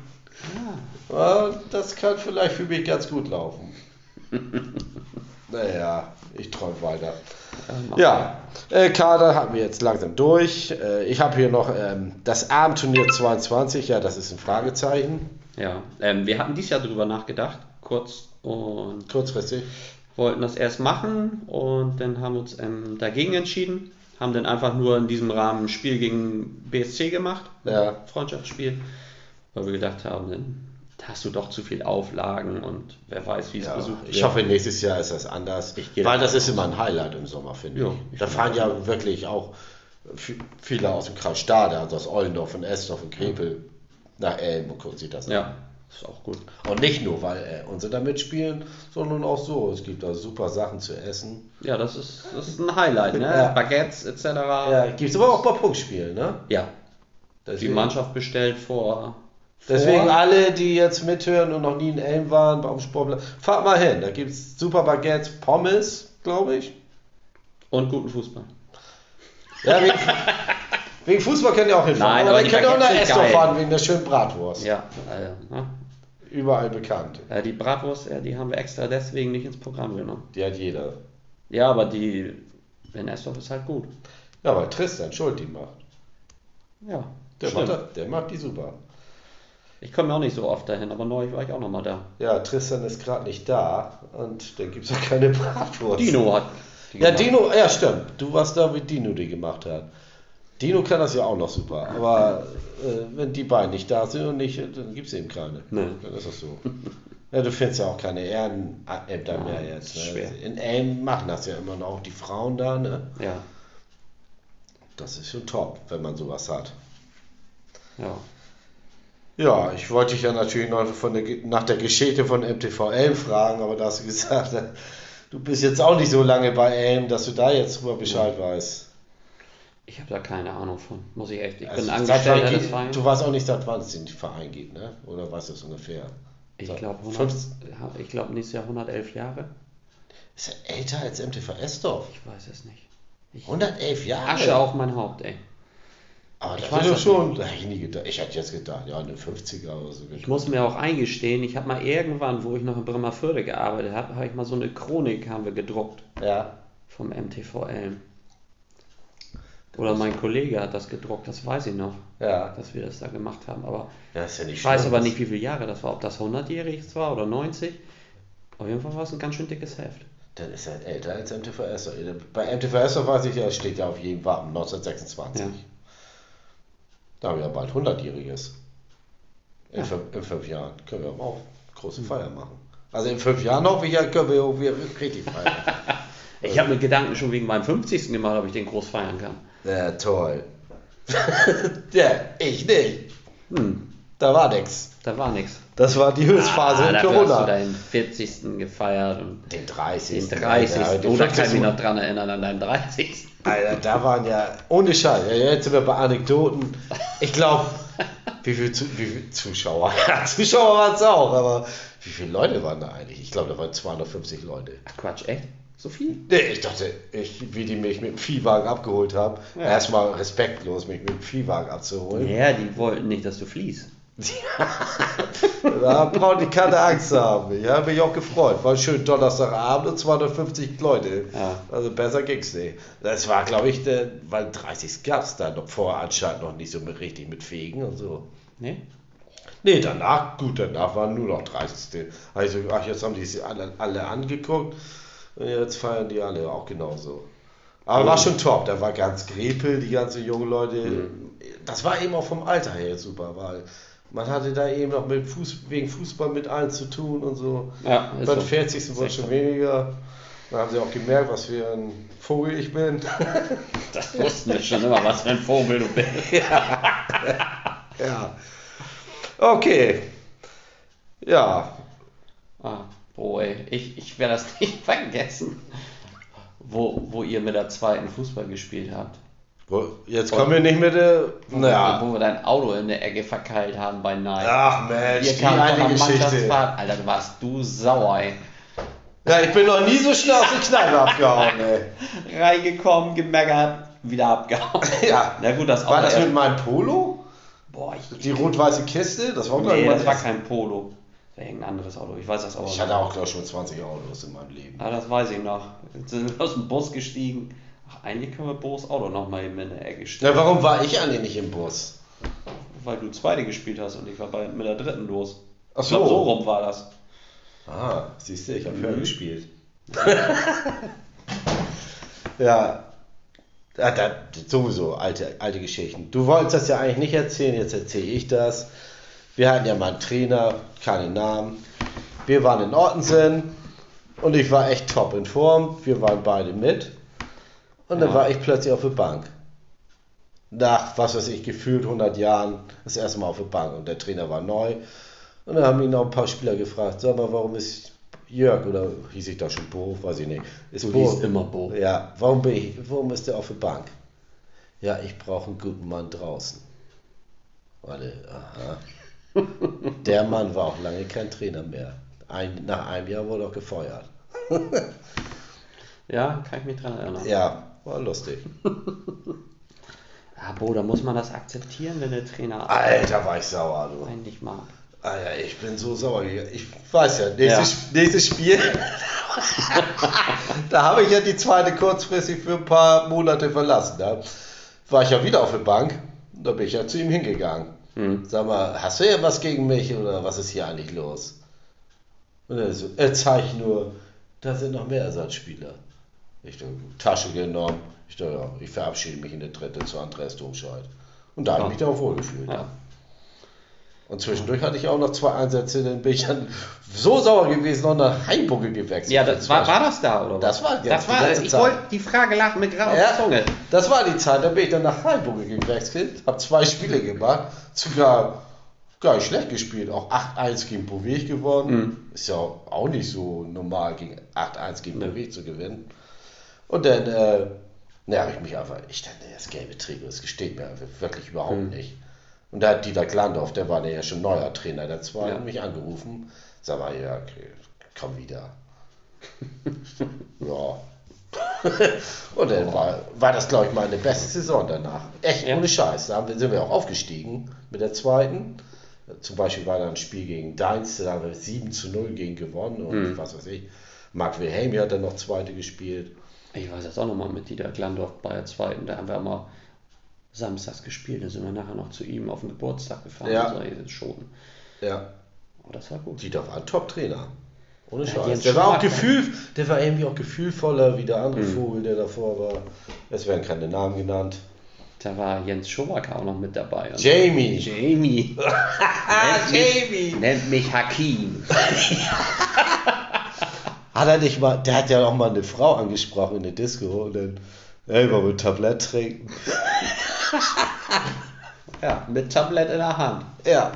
Speaker 1: Ja, das kann vielleicht für mich ganz gut laufen. naja, ich träume weiter. Ja, äh, Kader hatten wir jetzt langsam durch. Äh, ich habe hier noch ähm, das Abendturnier 22, ja, das ist ein Fragezeichen.
Speaker 2: Ja, ähm, wir hatten dieses Jahr drüber nachgedacht, kurz, und
Speaker 1: Kurzfristig.
Speaker 2: wollten das erst machen und dann haben wir uns ähm, dagegen entschieden, haben dann einfach nur in diesem Rahmen ein Spiel gegen BSC gemacht,
Speaker 1: Ja.
Speaker 2: Freundschaftsspiel, weil wir gedacht haben, dann hast du doch zu viel Auflagen und wer weiß, wie es
Speaker 1: Ja,
Speaker 2: besucht wird.
Speaker 1: ich hoffe, nächstes Jahr ist das anders. Weil das ist immer ein Highlight im Sommer, finde
Speaker 2: Ja,
Speaker 1: ich. Da fahren ja wirklich auch vi- viele aus dem Kreis Stade, also aus Ollendorf und Esdorf und Krepel nach Elm und gucken sich das an.
Speaker 2: Ja, ist auch gut.
Speaker 1: Und nicht nur, weil äh, unsere da mitspielen, sondern auch so. Es gibt da super Sachen zu essen.
Speaker 2: Ja, das ist, das ist ein Highlight, ne?
Speaker 1: Ja.
Speaker 2: Baguettes etc.
Speaker 1: Ja, gibt es aber auch bei Punktspielen, ne?
Speaker 2: Ja, die
Speaker 1: Deswegen,
Speaker 2: Mannschaft bestellt vor.
Speaker 1: deswegen
Speaker 2: vor.
Speaker 1: alle, die jetzt mithören und noch nie in Elm waren beim Sportplatz, fahrt mal hin. Da gibt es super Baguettes, Pommes, glaube ich.
Speaker 2: Und guten Fußball.
Speaker 1: Ja, Wegen Fußball könnt ihr auch hinfahren.
Speaker 2: Nein,
Speaker 1: aber
Speaker 2: aber
Speaker 1: ihr könnt auch nach
Speaker 2: geil.
Speaker 1: fahren wegen der schönen Bratwurst.
Speaker 2: Ja, äh, ne?
Speaker 1: Überall bekannt.
Speaker 2: Äh, die Bratwurst, äh, die haben wir extra deswegen nicht ins Programm genommen.
Speaker 1: Die hat jeder.
Speaker 2: Ja, aber die in Estorf ist halt gut.
Speaker 1: Ja, weil Tristan Schuld die macht.
Speaker 2: Ja,
Speaker 1: Der
Speaker 2: stimmt.
Speaker 1: macht, der macht die super.
Speaker 2: Ich komme auch nicht so oft dahin, aber neulich war ich auch nochmal da.
Speaker 1: Ja, Tristan ist gerade nicht da und dann gibt es auch keine Bratwurst.
Speaker 2: Dino hat
Speaker 1: Ja,
Speaker 2: gemacht.
Speaker 1: Dino, ja stimmt. Du warst da, wie Dino die gemacht hat. Dino kann das ja auch noch super. Aber äh, wenn die beiden nicht da sind und nicht, dann gibt es eben keine.
Speaker 2: Nee.
Speaker 1: Dann ist das so. Ja, du findest ja auch keine Ehrenämter mehr
Speaker 2: Nein,
Speaker 1: jetzt. Ne?
Speaker 2: schwer.
Speaker 1: In Elm machen das ja immer noch die Frauen da. Ne?
Speaker 2: Ja,
Speaker 1: Das ist schon top, wenn man sowas hat.
Speaker 2: ja.
Speaker 1: Ja, ich wollte dich ja natürlich noch von der, nach der Geschichte von MTV Elm fragen, aber da hast du gesagt, du bist jetzt auch nicht so lange bei Elm, dass du da jetzt drüber Bescheid weißt.
Speaker 2: Ich habe da keine Ahnung von, muss ich echt. Ich
Speaker 1: Also
Speaker 2: bin Angestellter des
Speaker 1: geht-
Speaker 2: Vereins.
Speaker 1: Du weißt auch nicht, seit wann es den Verein gibt, ne? Oder weißt du es ungefähr?
Speaker 2: Ich glaube, ich glaube nächstes Jahr 111 Jahre.
Speaker 1: Ist er älter als MTV Esdorf?
Speaker 2: Ich weiß es nicht. Ich,
Speaker 1: 111 Jahre?
Speaker 2: Asche auf mein Haupt, ey.
Speaker 1: Aber
Speaker 2: Ich
Speaker 1: das
Speaker 2: weiß
Speaker 1: ist doch schon, da hätte ich nie gedacht. Ich hätte jetzt gedacht, ja, eine 50er oder so.
Speaker 2: Ich muss mir auch eingestehen, ich habe mal irgendwann, wo ich noch in Bremerförde gearbeitet habe, habe ich mal so eine Chronik haben wir gedruckt
Speaker 1: Ja.
Speaker 2: vom MTV Elm. Oder mein Kollege hat das gedruckt, das weiß ich noch,
Speaker 1: Ja.
Speaker 2: dass wir das da gemacht haben. Aber
Speaker 1: Ja, ja
Speaker 2: ich weiß aber nicht, wie viele Jahre das war, ob das 100-jährig war oder 90. Auf jeden Fall war es ein ganz schön dickes Heft.
Speaker 1: Dann ist er älter als MTV Esdorf. Bei MTV Esdorf weiß ich ja, steht ja auf jedem Wappen 1926.
Speaker 2: Ja.
Speaker 1: Da haben wir ja bald 100-jähriges. In,
Speaker 2: Ja.
Speaker 1: fünf, in fünf Jahren können wir auch große Feier machen. Also in fünf Jahren hoffe ich ja, können wir auch wieder richtig feiern.
Speaker 2: Ich habe mir Gedanken schon wegen meinem 50. gemacht, ob ich den groß feiern kann.
Speaker 1: Ja, toll. ja, ich nicht.
Speaker 2: Hm,
Speaker 1: Da war nix.
Speaker 2: da war nichts.
Speaker 1: Das war die Höchstphase in
Speaker 2: dafür hast du
Speaker 1: Corona.
Speaker 2: deinen 40. gefeiert und
Speaker 1: Den 30.
Speaker 2: den 30.
Speaker 1: Alter,
Speaker 2: Oder kann ich
Speaker 1: 50.
Speaker 2: mich noch dran erinnern an deinen 30.
Speaker 1: Alter, da waren ja, ohne Scheiß, ja, jetzt sind wir bei Anekdoten. Ich glaube, wie viele Zuschauer? Ja, Zuschauer waren es auch, aber wie viele Leute waren da eigentlich? Ich glaube, da waren 250 Leute.
Speaker 2: Ach Quatsch, echt? So viel?
Speaker 1: Nee, ich dachte, ich, wie die mich mit dem Viehwagen abgeholt haben,
Speaker 2: Ja.
Speaker 1: erstmal respektlos, mich mit dem Viehwagen abzuholen.
Speaker 2: Ja, die wollten nicht, dass du fließt.
Speaker 1: Da brauchte ich keine Angst haben. Ich habe mich auch gefreut. War schön Donnerstagabend und 250 Leute.
Speaker 2: Ja.
Speaker 1: Also besser ging's nicht. Das war, glaube ich, der, weil 30 gab es da noch vorher anscheinend noch nicht so mit, richtig mit Fegen und so.
Speaker 2: Ne?
Speaker 1: Nee, danach, gut, danach waren nur noch 30. Also, ach, jetzt haben die sich alle, alle angeguckt und jetzt feiern die alle auch genauso. Aber war schon top, da war ganz Grepel, die ganzen jungen Leute. Das war eben auch vom Alter her super, weil man hatte da eben noch mit Fuß, wegen Fußball mit allen zu tun und so.
Speaker 2: Ja, so.
Speaker 1: 40. wurde schon weniger. Da haben sie auch gemerkt, was für ein Vogel ich bin.
Speaker 2: Das wussten wir schon immer, was für ein Vogel du bist.
Speaker 1: ja. Okay. Ja,
Speaker 2: Ah, oh ey, ich, ich werde das nicht vergessen, wo, wo ihr mit der zweiten Fußball gespielt habt.
Speaker 1: Wo- Jetzt kommen wir nicht mit der. Naja.
Speaker 2: Wo wir dein Auto in der Ecke verkeilt haben bei Nike.
Speaker 1: Ach Mensch,
Speaker 2: Ihr
Speaker 1: die eine Geschichte.
Speaker 2: Mannschaftsfahrt. Alter, du warst du sauer, ey.
Speaker 1: Ja, ich bin noch nie so schnell aus der Kneipe abgehauen, ey.
Speaker 2: Reingekommen, gemeckert, wieder abgehauen.
Speaker 1: Ja.
Speaker 2: Na gut, das Auto.
Speaker 1: War das mit meinem Polo?
Speaker 2: Boah, ich.
Speaker 1: Die rot-weiße Kiste? Das war
Speaker 2: Nee, das war kein Polo. Das war irgendein anderes Auto. Ich weiß das auch
Speaker 1: Ich hatte auch, glaube ich, schon 20 Autos in meinem Leben.
Speaker 2: Ah, das weiß ich noch. Jetzt sind wir aus dem Bus gestiegen. Ach, eigentlich können wir Bo's Auto noch mal eben in der Ecke stellen.
Speaker 1: Ja, warum war ich eigentlich nicht im Bus?
Speaker 2: Weil du zweite gespielt hast und ich war bei, mit der dritten los.
Speaker 1: Ach
Speaker 2: Ich glaub,
Speaker 1: so.
Speaker 2: so rum war das.
Speaker 1: Ah, siehst du, ich habe
Speaker 2: Mhm.
Speaker 1: höher gespielt. ja. Ja, da, sowieso alte, alte Geschichten. Du wolltest das ja eigentlich nicht erzählen, jetzt erzähle ich das. Wir hatten ja mal einen Trainer, keine Namen. Wir waren in Ottensen und ich war echt top in Form. Wir waren beide mit. Und dann
Speaker 2: Ja.
Speaker 1: war ich plötzlich auf der Bank. Nach, was weiß ich, gefühlt 100 Jahren das erste Mal auf der Bank. Und der Trainer war neu. Und dann haben ihn auch ein paar Spieler gefragt, sag mal, warum ist Jörg, oder hieß ich da schon Bo, weiß ich nicht. Ist
Speaker 2: Du
Speaker 1: Bo,
Speaker 2: hießt immer Bo.
Speaker 1: Ja, warum, bin ich, warum ist der auf der Bank? Ja, ich brauche einen guten Mann draußen. Warte, aha. Der Mann war auch lange kein Trainer mehr. Ein, nach einem Jahr wurde er auch gefeuert.
Speaker 2: Ja, kann ich mich dran erinnern.
Speaker 1: Ja, war lustig.
Speaker 2: Ah, Bo, da muss man das akzeptieren, wenn der Trainer
Speaker 1: Alter, war ich sauer, du.
Speaker 2: einen nicht mag.
Speaker 1: Alter, ich bin so sauer. Ich weiß ja, nächstes, nächstes Spiel, da habe ich ja die zweite kurzfristig für ein paar Monate verlassen. Da war ich ja wieder auf der Bank. Da bin ich ja zu ihm hingegangen.
Speaker 2: Hm.
Speaker 1: Sag mal, hast du ja was gegen mich oder was ist hier eigentlich los? Und er so, er zeigt nur, da sind noch mehr Ersatzspieler. Ich habe Tasche genommen. Ich dachte, ja, ich verabschiede mich in der dritte zu Andreas Domscheit. Und da habe ich mich dann auch wohlgefühlt.
Speaker 2: Ja.
Speaker 1: Und zwischendurch hatte ich auch noch zwei Einsätze, dann bin ich dann so sauer gewesen, noch nach Heimbucke gewechselt.
Speaker 2: Ja, das war, war das da, oder was?
Speaker 1: Das war
Speaker 2: das
Speaker 1: die
Speaker 2: war,
Speaker 1: ganze
Speaker 2: ich wollte, die Frage lag mir gerade
Speaker 1: Ja.
Speaker 2: auf Zunge.
Speaker 1: Das war die Zeit, da bin ich dann nach Heimbucke gewechselt, habe zwei Spiele gemacht, sogar gar nicht schlecht gespielt, auch 8-1 gegen Bouvet gewonnen. Ist ja auch nicht so normal, gegen 8-1 gegen
Speaker 2: Nee.
Speaker 1: Bouvet zu gewinnen. Und dann, äh, habe ich mich einfach, ich dachte, das gelbe Trikot, das gesteht mir wirklich überhaupt
Speaker 2: Mhm.
Speaker 1: nicht. Und da hat Dieter Glandorf, der war ja schon neuer Trainer der zweiten,
Speaker 2: Ja.
Speaker 1: mich angerufen. Sag mal, ja, komm wieder. ja. Und dann war, war das, glaube ich, meine beste Saison danach. Echt,
Speaker 2: Ja.
Speaker 1: ohne Scheiß. Da wir, sind wir auch aufgestiegen mit der zweiten. Zum Beispiel war da ein Spiel gegen Deinz, da haben wir 7 zu 0 gegen gewonnen und
Speaker 2: Mhm.
Speaker 1: was weiß ich. Marc Wilhelmi hat dann noch zweite gespielt.
Speaker 2: Ich weiß jetzt auch nochmal mit Dieter Glandorf bei der zweiten, da haben wir immer samstags gespielt, da sind wir nachher noch zu ihm auf den Geburtstag gefahren.
Speaker 1: Ja.
Speaker 2: und so, ey, schon.
Speaker 1: Ja,
Speaker 2: Aber das war gut.
Speaker 1: Dieter war ein Top-Trainer. Ohne
Speaker 2: Ja,
Speaker 1: Scheiß. Der war auch
Speaker 2: Schumacher.
Speaker 1: gefühl, der war irgendwie auch gefühlvoller wie der andere
Speaker 2: Mhm.
Speaker 1: Vogel, der davor war. Es werden keine Namen genannt.
Speaker 2: Da war Jens Schowaker auch noch mit dabei. Und
Speaker 1: Jamie.
Speaker 2: Jamie. Nennt mich- Nennt mich Hakim.
Speaker 1: Hat er nicht mal, der hat ja auch mal eine Frau angesprochen in der Disco und dann, ey, wollen wir ein Tablett trinken?
Speaker 2: Ja, mit Tablett in der Hand.
Speaker 1: Ja.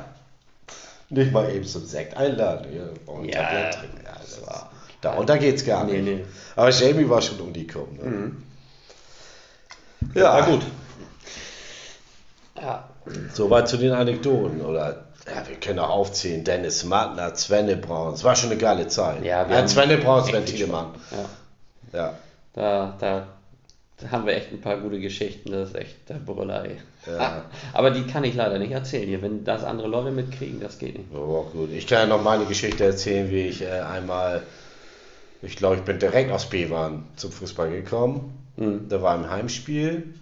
Speaker 1: Nicht mal eben zum Sekt einladen. Ja, ein
Speaker 2: Ja,
Speaker 1: Tablett trinken. Ja, das war,
Speaker 2: war-
Speaker 1: darunter geht's gar
Speaker 2: Nee,
Speaker 1: nicht.
Speaker 2: nee.
Speaker 1: Aber Jamie war schon Unikum. Ne?
Speaker 2: Mhm.
Speaker 1: Ja,
Speaker 2: War gut. Ja.
Speaker 1: Soweit zu den Anekdoten. Oder ja, wir können auch aufzählen. Dennis Mattner, Svenne Braun. Es war schon eine geile Zeit.
Speaker 2: Ja, wir haben
Speaker 1: Svenne Braun, Sven
Speaker 2: echt
Speaker 1: Tiedemann.
Speaker 2: ja.
Speaker 1: Ja.
Speaker 2: Da, da, da haben wir echt ein paar gute Geschichten. Das ist echt der Brüller, ey.
Speaker 1: Ja.
Speaker 2: Aber die kann ich leider nicht erzählen hier. Wenn das andere Leute mitkriegen, das geht nicht.
Speaker 1: Oh, gut. Ich kann ja noch meine Geschichte erzählen, wie ich äh, einmal, ich glaube, ich bin direkt aus Bevern zum Fußball gekommen.
Speaker 2: Mhm.
Speaker 1: Da war ein Heimspiel,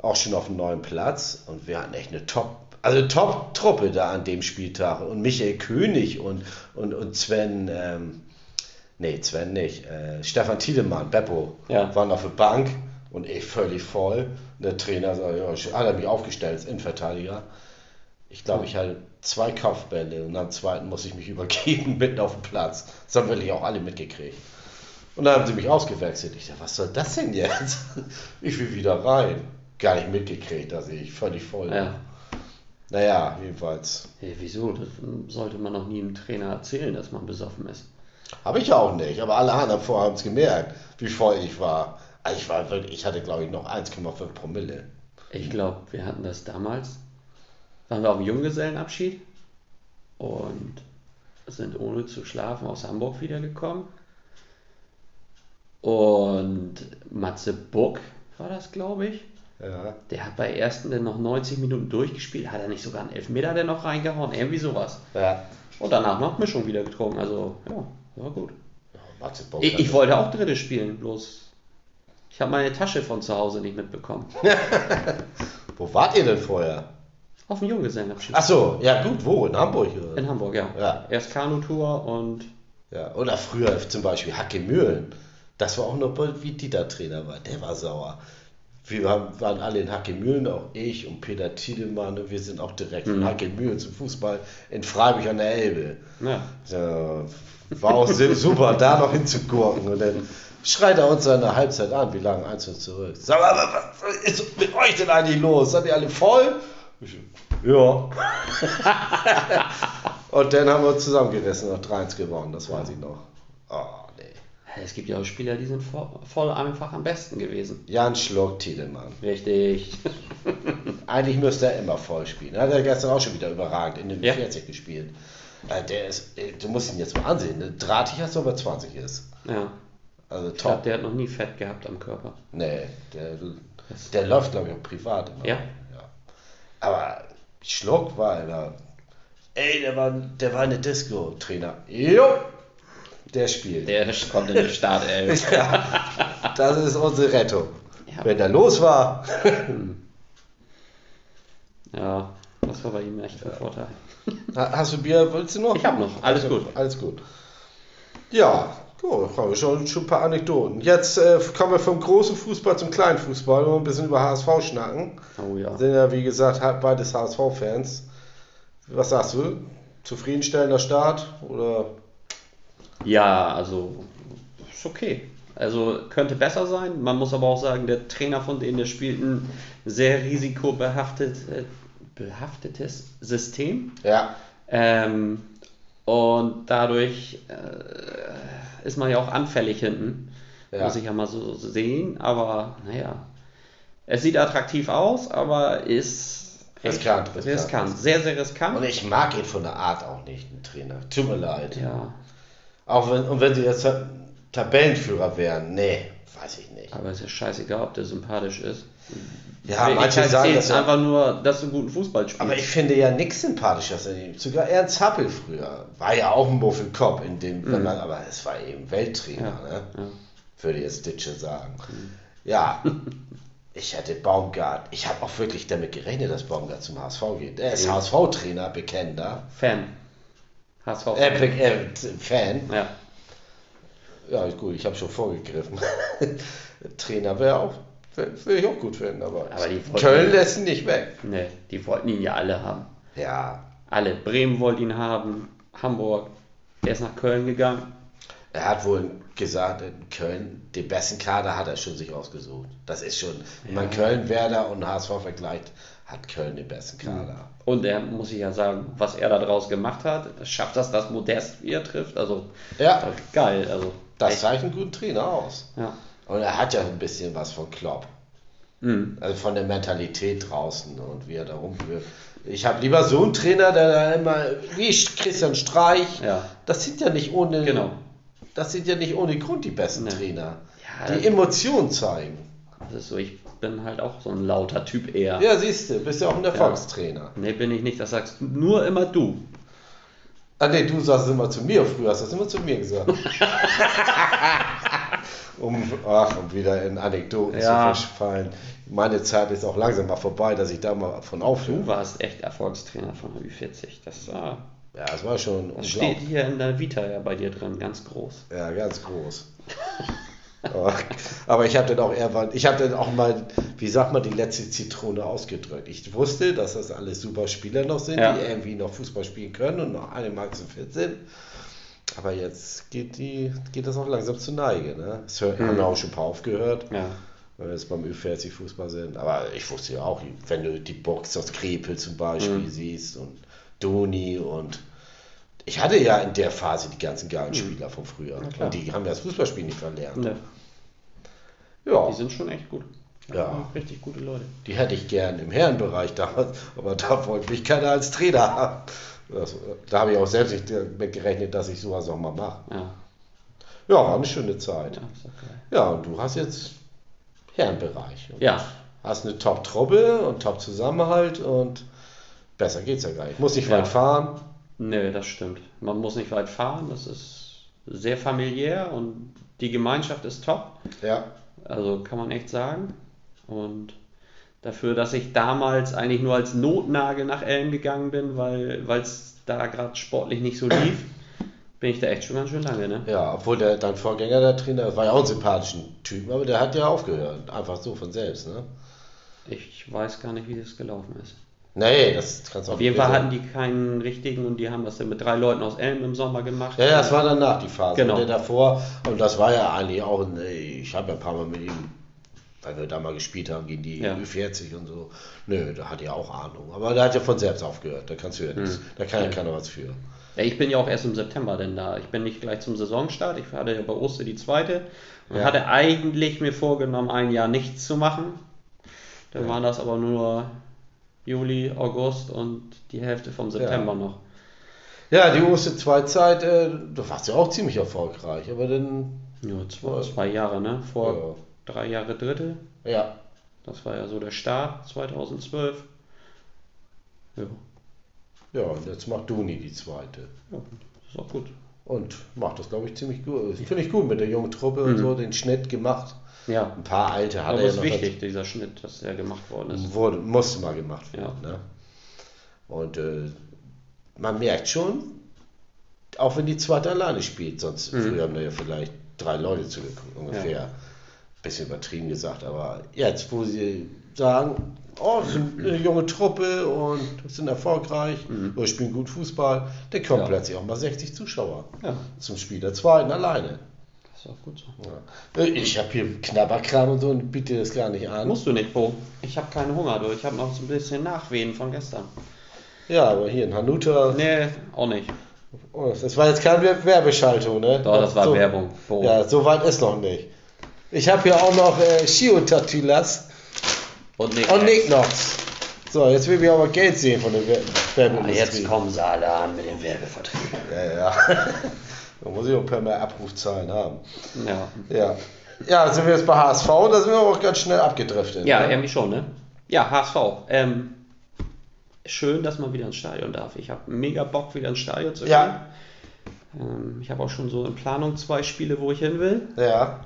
Speaker 1: auch schon auf einem neuen Platz und wir hatten echt eine Top, also Top-Truppe da an dem Spieltag und Michael König und, und, und Sven, ähm, nee, Sven nicht, äh, Stefan Tiedemann, Beppo,
Speaker 2: Ja.
Speaker 1: waren auf der Bank und ich völlig voll. Und der Trainer sagt, ja, hat er mich aufgestellt als Innenverteidiger. Ich glaube, ich hatte zwei Kopfbälle und am zweiten muss ich mich übergeben, mitten auf dem Platz. Das haben wirklich auch alle mitgekriegt. Und dann haben sie mich ausgewechselt. Ich dachte, was soll das denn jetzt? Ich will wieder rein. Gar nicht mitgekriegt, dass ich völlig voll war.
Speaker 2: Ja.
Speaker 1: Naja, jedenfalls.
Speaker 2: Hey, wieso? Das sollte man noch nie einem Trainer erzählen, dass man besoffen ist.
Speaker 1: Habe ich auch nicht, aber alle anderen vorher haben es gemerkt, wie voll ich war. Also ich, war wirklich, ich hatte, glaube ich, noch 1,5 Promille.
Speaker 2: Ich glaube, wir hatten das damals. Waren wir auf dem Junggesellenabschied und sind ohne zu schlafen aus Hamburg wiedergekommen. Und Matze Buck war das, glaube ich.
Speaker 1: Ja.
Speaker 2: Der hat bei ersten dann noch 90 Minuten durchgespielt. Hat er nicht sogar einen Elfmeter denn noch reingehauen? Irgendwie sowas.
Speaker 1: Ja.
Speaker 2: Und danach noch Mischung wieder getrunken. Also, ja, war gut.
Speaker 1: Matze Bock
Speaker 2: Ich, ich wollte auch Dritte spielen, bloß ich habe meine Tasche von zu Hause nicht mitbekommen.
Speaker 1: Wo wart ihr denn vorher?
Speaker 2: Auf dem Junggesellenabschied.
Speaker 1: Ach so, ja gut, wo? In Hamburg? Oder?
Speaker 2: In Hamburg, ja.
Speaker 1: Ja.
Speaker 2: Erst Kanutour und
Speaker 1: Ja, oder früher zum Beispiel Hacke Mühlen. Das war auch noch, wie Dieter Trainer war. Der war sauer. Wir waren, waren alle in Hacke Mühlen, auch ich und Peter Tiedemann. Und wir sind auch direkt von
Speaker 2: Mhm.
Speaker 1: Hacke Mühlen zum Fußball in Freiburg an der Elbe.
Speaker 2: ja,
Speaker 1: Ja, war auch super, da noch hinzugurken. Und dann schreit er uns in der Halbzeit an. Wir lagen eins und zurück. Sag mal, was ist mit euch denn eigentlich los? Seid ihr alle voll? Ich, ja. und dann haben wir uns zusammengerissen und 3-1 gewonnen. Das weiß ich noch. Oh, nee.
Speaker 2: es gibt ja auch Spieler, die sind voll, voll einfach am besten gewesen.
Speaker 1: Jan Schluck, Tiedemann.
Speaker 2: Richtig.
Speaker 1: Eigentlich müsste er immer voll spielen. Hat er gestern auch schon wieder überragend in den
Speaker 2: Ja.
Speaker 1: 40 gespielt. Äh, Der ist, äh, du musst ihn jetzt mal ansehen. Ne? Drahtig, als ob er 20 ist.
Speaker 2: Ja.
Speaker 1: Also
Speaker 2: Ich glaube,
Speaker 1: top.
Speaker 2: der hat noch nie Fett gehabt am Körper.
Speaker 1: Nee, der, der läuft, glaube ich, auch privat immer.
Speaker 2: Ja.
Speaker 1: Aber Schluck war einer. Ey, der war, der war eine Disco-Trainer. Jo, der spielt.
Speaker 2: Der kommt in den Startelf.
Speaker 1: ja, das ist unsere Rettung.
Speaker 2: Ja.
Speaker 1: Wenn der los war.
Speaker 2: Ja, das war bei ihm echt ein Vorteil.
Speaker 1: Ha- Hast du Bier? Willst du noch?
Speaker 2: Ich hab noch. Alles gut.
Speaker 1: Alles gut. Ja, haben wir schon, schon ein paar Anekdoten. Jetzt äh, kommen wir vom großen Fußball zum kleinen Fußball und ein bisschen über HSV schnacken.
Speaker 2: Oh ja.
Speaker 1: Sind ja, wie gesagt, beides HSV-Fans. Was sagst du? Zufriedenstellender Start? Oder?
Speaker 2: Ja, also ist okay. Also könnte besser sein. Man muss aber auch sagen, der Trainer von denen, der spielt ein sehr risikobehaftet, äh, behaftetes System.
Speaker 1: Ja.
Speaker 2: Ähm, und dadurch äh, ist man ja auch anfällig hinten.
Speaker 1: Ja.
Speaker 2: Muss ich ja mal so sehen. Aber naja, es sieht attraktiv aus, aber ist
Speaker 1: Riskant, riskant.
Speaker 2: riskant. Sehr, sehr riskant.
Speaker 1: Und ich mag ihn von der Art auch nicht, den Trainer. Tut mir leid.
Speaker 2: ja,
Speaker 1: Auch wenn, und wenn sie jetzt Ta- Tabellenführer wären, nee, weiß ich nicht.
Speaker 2: aber es ist scheißegal, ob der sympathisch ist.
Speaker 1: Ja, manche
Speaker 2: halt
Speaker 1: sagen das
Speaker 2: einfach nur, dass du guten Fußball spielst.
Speaker 1: Aber ich finde ja nichts sympathischer als ihn. Sogar Ernst Happel früher. War ja auch ein Muffelkopf in dem, man, aber es war eben Welttrainer,
Speaker 2: Mhm. ja,
Speaker 1: ne?
Speaker 2: ja.
Speaker 1: Würde jetzt Ditsche sagen. Ja. Ich hätte Baumgart. Ich habe auch wirklich damit gerechnet, dass Baumgart zum HSV geht. Er ist
Speaker 2: Ja.
Speaker 1: HSV-Trainer, bekennender.
Speaker 2: Fan. HSV.
Speaker 1: Äh, Be äh, Fan.
Speaker 2: ja.
Speaker 1: Ja, gut, ich habe schon vorgegriffen. Trainer wäre auch, würde ich auch gut finden, aber,
Speaker 2: Aber die
Speaker 1: Köln lässt ihn nicht weg.
Speaker 2: Nee, die wollten ihn ja alle haben.
Speaker 1: Ja,
Speaker 2: Alle. Bremen wollte ihn haben, Hamburg. Der ist nach Köln gegangen.
Speaker 1: er hat wohl gesagt, in Köln, den besten Kader hat er schon sich ausgesucht. Das ist schon, wenn man Köln, Werder und HSV vergleicht, hat Köln den besten Kader.
Speaker 2: Und er muss ich ja sagen, was er da draus gemacht hat, schafft das, dass Modest wieder trifft. Also
Speaker 1: Ja,
Speaker 2: geil. Also
Speaker 1: das
Speaker 2: echt.
Speaker 1: zeichnet einen guten Trainer aus.
Speaker 2: Ja.
Speaker 1: Und er hat ja ein bisschen was von Klopp.
Speaker 2: Mhm.
Speaker 1: Also von der Mentalität draußen und wie er da rumführt. Ich habe lieber so einen Trainer, der da immer, wie Christian Streich,
Speaker 2: Ja.
Speaker 1: das sind ja nicht ohne,
Speaker 2: Genau.
Speaker 1: das sind ja nicht ohne Grund die besten
Speaker 2: Nee.
Speaker 1: Trainer.
Speaker 2: Ja,
Speaker 1: die Emotionen zeigen.
Speaker 2: Das ist so, ich bin halt auch so ein lauter Typ eher.
Speaker 1: Ja, siehst du, bist ja auch ein Erfolgstrainer.
Speaker 2: Nee, bin ich nicht. Das sagst du nur immer du.
Speaker 1: Ah nee, du sagst es immer zu mir, früher hast du es immer zu mir gesagt. um, ach, um wieder in Anekdoten
Speaker 2: Ja.
Speaker 1: zu verfallen. Meine Zeit ist auch langsam mal vorbei, dass ich da mal von aufhöre.
Speaker 2: Du warst echt Erfolgstrainer von der Ü40. Das, war,
Speaker 1: Ja, das war schon
Speaker 2: das steht hier in der Vita ja bei dir drin, ganz groß.
Speaker 1: Ja, ganz groß. aber, aber ich habe dann auch irgendwann, ich habe dann auch mal, wie sagt man, die letzte Zitrone ausgedrückt. Ich wusste, dass das alles super Spieler noch sind,
Speaker 2: Ja.
Speaker 1: die irgendwie noch Fußball spielen können und noch einigermaßen fit sind. Aber jetzt geht, die, geht das auch langsam zur Neige. Ne? Es hört, haben ja auch schon ein paar aufgehört,
Speaker 2: Ja.
Speaker 1: weil wir jetzt beim Ü40 Fußball sind. Aber ich wusste ja auch, wenn du die Box aus Krepel zum Beispiel
Speaker 2: Mhm.
Speaker 1: siehst und Doni und ich hatte ja in der Phase die ganzen geilen Spieler von früher. Und die haben das Fußballspiel nicht verlernt.
Speaker 2: Ne,
Speaker 1: Ja,
Speaker 2: die sind schon echt gut.
Speaker 1: Ja.
Speaker 2: Richtig gute Leute.
Speaker 1: die hätte ich gern im Herrenbereich damals, aber da wollte mich keiner als Trainer haben. Das, da habe ich auch selbst nicht damit gerechnet, dass ich sowas auch mal mache.
Speaker 2: Ja.
Speaker 1: Ja, war eine schöne Zeit.
Speaker 2: Ja, geil.
Speaker 1: Ja, und du hast jetzt Herrenbereich.
Speaker 2: Ja.
Speaker 1: Hast eine Top-Truppe und Top-Zusammenhalt und besser geht's ja gar nicht. Muss nicht
Speaker 2: Ja.
Speaker 1: weit fahren.
Speaker 2: Nö, das stimmt. Man muss nicht weit fahren. Das ist sehr familiär und die Gemeinschaft ist top.
Speaker 1: Ja,
Speaker 2: Also kann man echt sagen. Und dafür, dass ich damals eigentlich nur als Notnagel nach Elm gegangen bin, weil es da gerade sportlich nicht so lief, bin ich da echt schon ganz schön lange, ne?
Speaker 1: ja, obwohl der, dein Vorgänger, der Trainer, war ja auch ein sympathischen Typ, aber der hat ja aufgehört. Einfach so von selbst, ne?
Speaker 2: Ich weiß gar nicht, wie das gelaufen ist.
Speaker 1: Nee, das kannst du auch
Speaker 2: Auf jeden Fall hatten die keinen richtigen und die haben das dann mit drei Leuten aus Elm im Sommer gemacht.
Speaker 1: Ja, ja, das war danach die Phase.
Speaker 2: Genau.
Speaker 1: Und der davor, und das war ja eigentlich auch, ein, ich habe ja ein paar Mal mit ihm, weil wir da mal gespielt haben gegen die
Speaker 2: Ja.
Speaker 1: Ü40 und so. Nö, da hat er auch Ahnung. Aber der hat ja von selbst aufgehört. Da kannst du ja nichts.
Speaker 2: Hm.
Speaker 1: Da kann ja
Speaker 2: Ja.
Speaker 1: keiner was für.
Speaker 2: Ja, ich bin ja auch erst im September denn da. Ich bin nicht gleich zum Saisonstart. Ich hatte ja bei Oster die zweite und
Speaker 1: Ja.
Speaker 2: hatte eigentlich mir vorgenommen, ein Jahr nichts zu machen. Dann
Speaker 1: Ja.
Speaker 2: waren das aber nur Juli, August und die Hälfte vom September noch.
Speaker 1: Ja, die erste Zweizeit, äh, du warst ja auch ziemlich erfolgreich, aber dann.
Speaker 2: Ja, zwei, zwei Jahre, ne? Vor
Speaker 1: Ja.
Speaker 2: Drei Jahre Dritte.
Speaker 1: Ja,
Speaker 2: Das war ja so der Start 2012. Ja.
Speaker 1: Ja, und jetzt macht Duni die zweite.
Speaker 2: ja, ist auch gut.
Speaker 1: Und macht das, glaube ich, ziemlich gut. Das Finde ich gut mit der jungen Truppe und so, den Schnitt gemacht.
Speaker 2: Ja,
Speaker 1: Ein paar alte hat
Speaker 2: aber
Speaker 1: er ja
Speaker 2: ist
Speaker 1: noch.
Speaker 2: wichtig, dieser Schnitt, dass der gemacht worden ist.
Speaker 1: Wurde, musste mal gemacht werden. Ne? Und äh, man merkt schon, auch wenn die zweite alleine spielt, sonst früher haben da ja vielleicht drei Leute zugeguckt, ungefähr.
Speaker 2: Ja.
Speaker 1: Bisschen übertrieben gesagt, aber jetzt, wo sie sagen, oh, das sind eine junge Truppe und sind erfolgreich oder spielen gut Fußball, dann kommen
Speaker 2: Ja.
Speaker 1: plötzlich auch mal 60 Zuschauer
Speaker 2: Ja,
Speaker 1: zum Spiel der zweiten alleine.
Speaker 2: das ist auch gut so.
Speaker 1: Ja. Äh, Ich habe hier Knabberkram und so und biete das gar nicht an.
Speaker 2: Musst du nicht, Bo. Ich habe keinen Hunger, du. Ich habe noch so ein bisschen Nachwehen von gestern.
Speaker 1: Ja, aber hier in Hanuta,
Speaker 2: Nee, auch nicht.
Speaker 1: oh, das war jetzt keine Wer- Werbeschaltung, ne?
Speaker 2: Doch, das war
Speaker 1: so,
Speaker 2: Werbung. Bo.
Speaker 1: Ja, so weit ist noch nicht. Ich habe hier auch noch äh, Shio-Tatulas
Speaker 2: Und Nick.
Speaker 1: und Nicknox. So, jetzt will ich aber Geld sehen von der Wer-
Speaker 2: Ah,
Speaker 1: Werbeindustrie.
Speaker 2: jetzt kommen sie alle an mit den Werbeverträgen.
Speaker 1: Ja, ja. da muss ich auch per mehr Abrufzahlen haben.
Speaker 2: Ja.
Speaker 1: Ja. Ja, sind wir jetzt bei HSV, da sind wir auch ganz schnell abgedriftet.
Speaker 2: Ja,
Speaker 1: ne?
Speaker 2: irgendwie schon, ne? Ja, HSV. Ähm, schön, dass man wieder ins Stadion darf. Ich habe mega Bock, wieder ins Stadion zu gehen.
Speaker 1: Ja.
Speaker 2: Ähm, ich habe auch schon so in Planung zwei Spiele, wo ich hin will.
Speaker 1: Ja.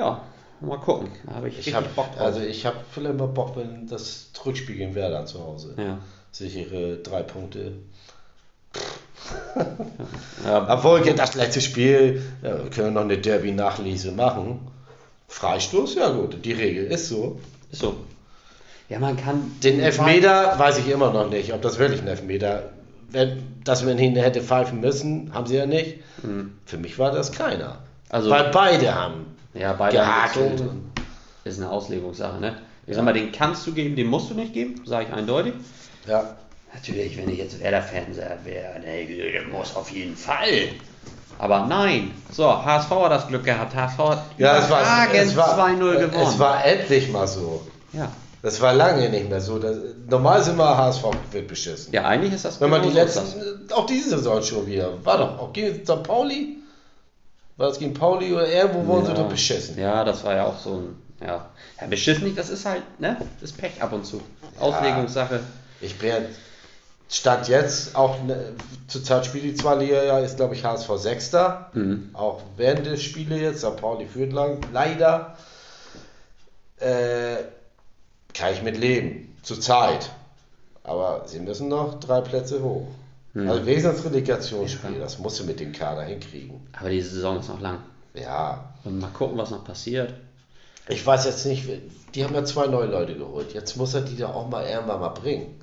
Speaker 2: Ja, mal gucken. Da habe ich,
Speaker 1: Ich habe
Speaker 2: Bock drauf.
Speaker 1: also ich habe vielleicht mal Bock, wenn das Rückspiel gegen Werder zu Hause.
Speaker 2: ja.
Speaker 1: Sichere drei Punkte.
Speaker 2: Ja,
Speaker 1: Obwohl, ja, das letzte Spiel, ja, wir können noch eine Derby-Nachlese machen. Freistoß, ja gut, die Regel ist so.
Speaker 2: ist so. Ja, man kann.
Speaker 1: Den Elfmeter weiß ich immer noch nicht, ob das wirklich ein Elfmeter wenn, dass man ihn hätte pfeifen müssen, haben sie ja nicht. Für mich war das keiner.
Speaker 2: Also-
Speaker 1: Weil beide haben
Speaker 2: Ja, beide
Speaker 1: gehakelt.
Speaker 2: Ist eine Auslegungssache, ne? Ich sag mal, den kannst du geben, den musst du nicht geben, sage ich eindeutig.
Speaker 1: Ja.
Speaker 2: Natürlich, wenn ich jetzt Werder-Fan wäre, ne, der muss auf jeden Fall. Aber nein. So, HSV hat das Glück gehabt. HSV hat
Speaker 1: Ja, es war, es war,
Speaker 2: 2-0 gewonnen.
Speaker 1: es war endlich mal so.
Speaker 2: ja.
Speaker 1: Das war lange nicht mehr so. Das, normal sind wir HSV wird beschissen.
Speaker 2: ja, eigentlich ist das
Speaker 1: Wenn man die letzten, auch diese Saison schon wieder, war doch auch gegen St. Pauli? War das gegen Pauli oder irgendwo wurden sie
Speaker 2: ja.
Speaker 1: doch beschissen?
Speaker 2: Ja, das war ja auch so ein. Ja, ja beschissen nicht, das ist halt, ne? Das ist Pech ab und zu. Auslegungssache.
Speaker 1: Ich bin Stand jetzt, auch ne, zurzeit spielt die zwei Liga ja, ist glaube ich HSV Sechster.
Speaker 2: Mhm.
Speaker 1: Auch während des Spiele jetzt, St. Pauli führt lang, leider. Äh, kann ich mit leben, zurzeit. Aber sie müssen noch drei Plätze hoch. Also wenigstens Relegationsspiel, das musst du mit dem Kader hinkriegen.
Speaker 2: Aber die Saison ist noch lang.
Speaker 1: Ja,
Speaker 2: Und mal gucken, was noch passiert.
Speaker 1: ich weiß jetzt nicht, die haben ja zwei neue Leute geholt. Jetzt muss er die da auch mal irgendwann mal bringen.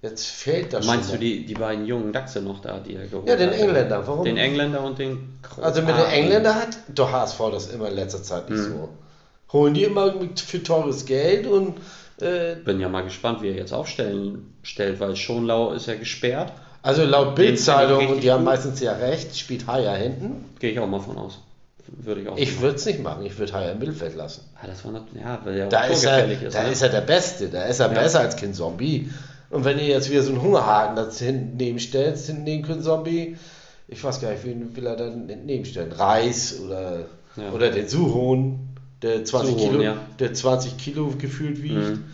Speaker 1: Jetzt fehlt das
Speaker 2: Meinst du
Speaker 1: schon.
Speaker 2: die, die beiden jungen Dachse noch da, die er geholt
Speaker 1: Ja, den
Speaker 2: hat?
Speaker 1: Engländer, warum?
Speaker 2: Den Engländer und den Kroaten.
Speaker 1: Also mit den Engländern hat doch HSV das immer in letzter Zeit nicht so. Holen die immer für teures Geld und äh,
Speaker 2: Bin ja mal gespannt, wie er jetzt aufstellen stellt, weil Schonlau ist ja gesperrt.
Speaker 1: Also laut
Speaker 2: Den
Speaker 1: Bildzeitung, und die haben meistens ja recht, spielt Haier hinten.
Speaker 2: Gehe ich auch mal von aus. Würde ich auch.
Speaker 1: Ich würde es nicht machen, ich würde Haier im Mittelfeld lassen.
Speaker 2: Ah, das war noch, ja, weil er
Speaker 1: Da ist er,
Speaker 2: ist.
Speaker 1: da
Speaker 2: ne?
Speaker 1: ist er der Beste, da ist er
Speaker 2: Ja.
Speaker 1: besser als Kind Zombie. Und wenn ihr jetzt wieder so einen Hungerhaken da hinten neben stellt, hinten neben Kind Zombie, ich weiß gar nicht, wen will er dann nebenstellen? Reis oder,
Speaker 2: Ja.
Speaker 1: oder den Suhon, der 20
Speaker 2: Suhon,
Speaker 1: Kilo,
Speaker 2: ja.
Speaker 1: der 20 Kilo gefühlt wiegt.
Speaker 2: Mhm.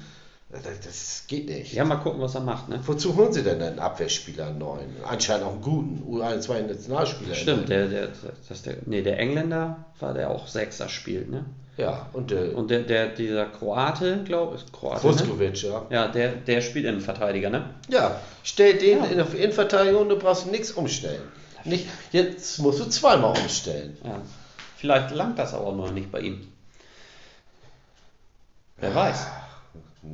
Speaker 1: Das, das geht nicht.
Speaker 2: ja, mal gucken, was er macht. Ne?
Speaker 1: Wozu holen sie denn einen Abwehrspieler einen neuen? Anscheinend auch einen guten U21-Nationalspieler.
Speaker 2: Stimmt, der, der, das der, nee, der Engländer war der auch Sechser spielt, ne?
Speaker 1: Ja, und der
Speaker 2: Und der, der dieser Kroate, glaube ich, Kroate, ne?
Speaker 1: Vuskovic, ja.
Speaker 2: Ja, der, der spielt Innenverteidiger, ne?
Speaker 1: Ja, stell den
Speaker 2: Ja.
Speaker 1: in auf Innenverteidigung, du brauchst nichts umstellen. Nicht, jetzt musst du zweimal umstellen.
Speaker 2: Ja. Vielleicht langt das aber noch nicht bei ihm. Wer weiß.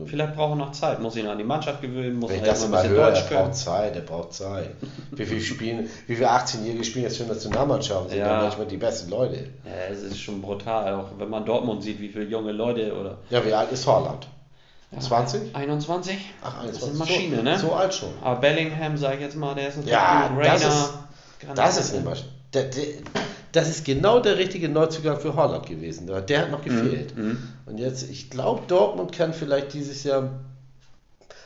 Speaker 2: Vielleicht braucht er noch Zeit, muss ihn an die Mannschaft gewöhnen, muss
Speaker 1: Wenn
Speaker 2: er
Speaker 1: das
Speaker 2: erst
Speaker 1: immer
Speaker 2: mal ein bisschen
Speaker 1: höre,
Speaker 2: Deutsch
Speaker 1: er
Speaker 2: können.
Speaker 1: braucht Zeit, er braucht Zeit. Wie viele spielen, wie viele 18-Jährige spielen jetzt für Nationalmannschaften? Sind
Speaker 2: Ja.
Speaker 1: ja manchmal die besten Leute.
Speaker 2: Ja, es ist schon brutal, auch wenn man Dortmund sieht, wie viele junge Leute oder
Speaker 1: Ja, wie alt ist Holland? 20?
Speaker 2: 21?
Speaker 1: Ach,
Speaker 2: Das ist
Speaker 1: 21.
Speaker 2: eine Maschine,
Speaker 1: so,
Speaker 2: ne?
Speaker 1: So alt schon.
Speaker 2: Aber Bellingham, sag ich jetzt mal, der ist ein
Speaker 1: Ja,
Speaker 2: Typ,
Speaker 1: das
Speaker 2: Rainer,
Speaker 1: ist- Das ist eine Maschine. Der, der, das ist genau der richtige Neuzugang für Holland gewesen. Der, der hat noch gefehlt.
Speaker 2: mhm.
Speaker 1: Und jetzt, ich glaube, Dortmund kann vielleicht dieses Jahr.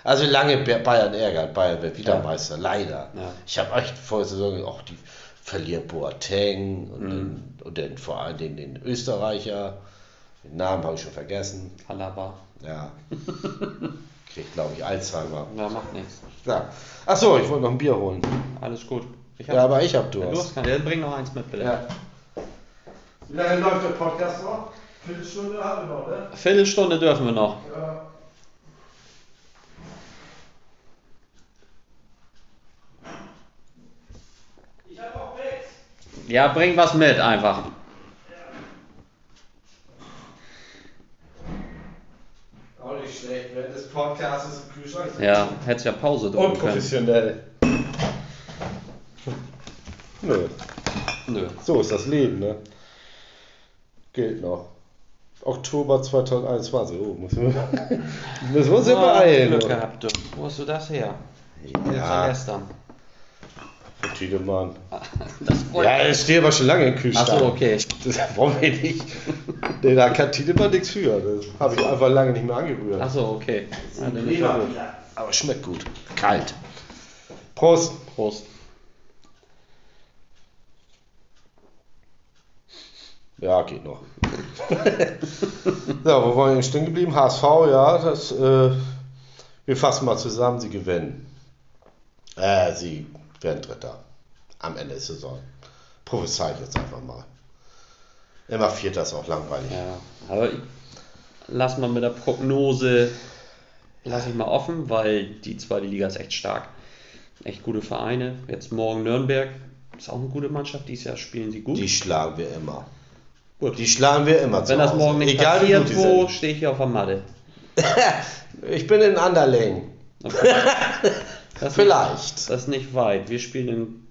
Speaker 1: Also lange Ba- Bayern ärgert. Bayern wird wieder
Speaker 2: Ja.
Speaker 1: Meister, leider.
Speaker 2: Ja.
Speaker 1: Ich habe echt vor der Saison, auch die verlieren Boateng und,
Speaker 2: Mhm.
Speaker 1: den, und den, vor allem den, den Österreicher. Den Namen habe ich schon vergessen.
Speaker 2: Alaba.
Speaker 1: Ja. Kriegt, glaube ich, Alzheimer.
Speaker 2: Ja, macht nichts.
Speaker 1: Ja. Achso, ich wollte noch ein Bier holen.
Speaker 2: Alles gut. Ich
Speaker 1: Ja, aber ich hab
Speaker 2: du
Speaker 1: Durst.
Speaker 2: hast keinen. Dann bring noch eins mit, bitte.
Speaker 1: Ja. Wie lange läuft der Podcast noch? Viertelstunde haben wir noch, ne?
Speaker 2: Viertelstunde dürfen wir noch.
Speaker 1: Ja. Ich hab auch nichts.
Speaker 2: Ja, bring was mit einfach.
Speaker 1: Auch nicht schlecht, während des Podcasts im Kühlschrank.
Speaker 2: Ja, hättest ja Pause drücken können.
Speaker 1: Nö,
Speaker 2: Nö.
Speaker 1: so ist das Leben, ne? Gilt noch. Oktober 2021. Oh, müssen wir, müssen wir uns ja beeilen.
Speaker 2: Glück
Speaker 1: oder?
Speaker 2: gehabt, du. Wo hast du das her?
Speaker 1: Ja,
Speaker 2: gestern.
Speaker 1: für Tiedemann.
Speaker 2: Das
Speaker 1: Ja, es steht aber schon lange im Kühlschrank.
Speaker 2: Achso, okay.
Speaker 1: Das wollen wir nicht. Nee, da kann Tiedemann nichts für. Das habe ich einfach lange nicht mehr angerührt.
Speaker 2: Achso, okay. Ja.
Speaker 1: Aber schmeckt gut. Kalt. Prost.
Speaker 2: Prost.
Speaker 1: Ja, geht noch. so, wo wollen wir stehen geblieben? HSV, ja, das, äh, wir fassen mal zusammen, sie gewinnen. Äh, sie werden Dritter am Ende der Saison. Prophezei ich jetzt einfach mal. Immer Vierter ist auch langweilig.
Speaker 2: Ja, aber ich, lass mal mit der Prognose, lass ich mal offen, weil die zweite Liga ist echt stark. Echt gute Vereine. Jetzt morgen Nürnberg. Ist auch eine gute Mannschaft. Dieses Jahr spielen sie gut.
Speaker 1: Die schlagen wir immer.
Speaker 2: Gut.
Speaker 1: Die schlagen wir immer zu
Speaker 2: Wenn das morgen nicht
Speaker 1: Egal
Speaker 2: passiert, wo stehe ich hier auf der Matte?
Speaker 1: Ich bin in Anderling.
Speaker 2: Okay. Das ist
Speaker 1: Vielleicht.
Speaker 2: Nicht, das ist nicht weit. Wir spielen in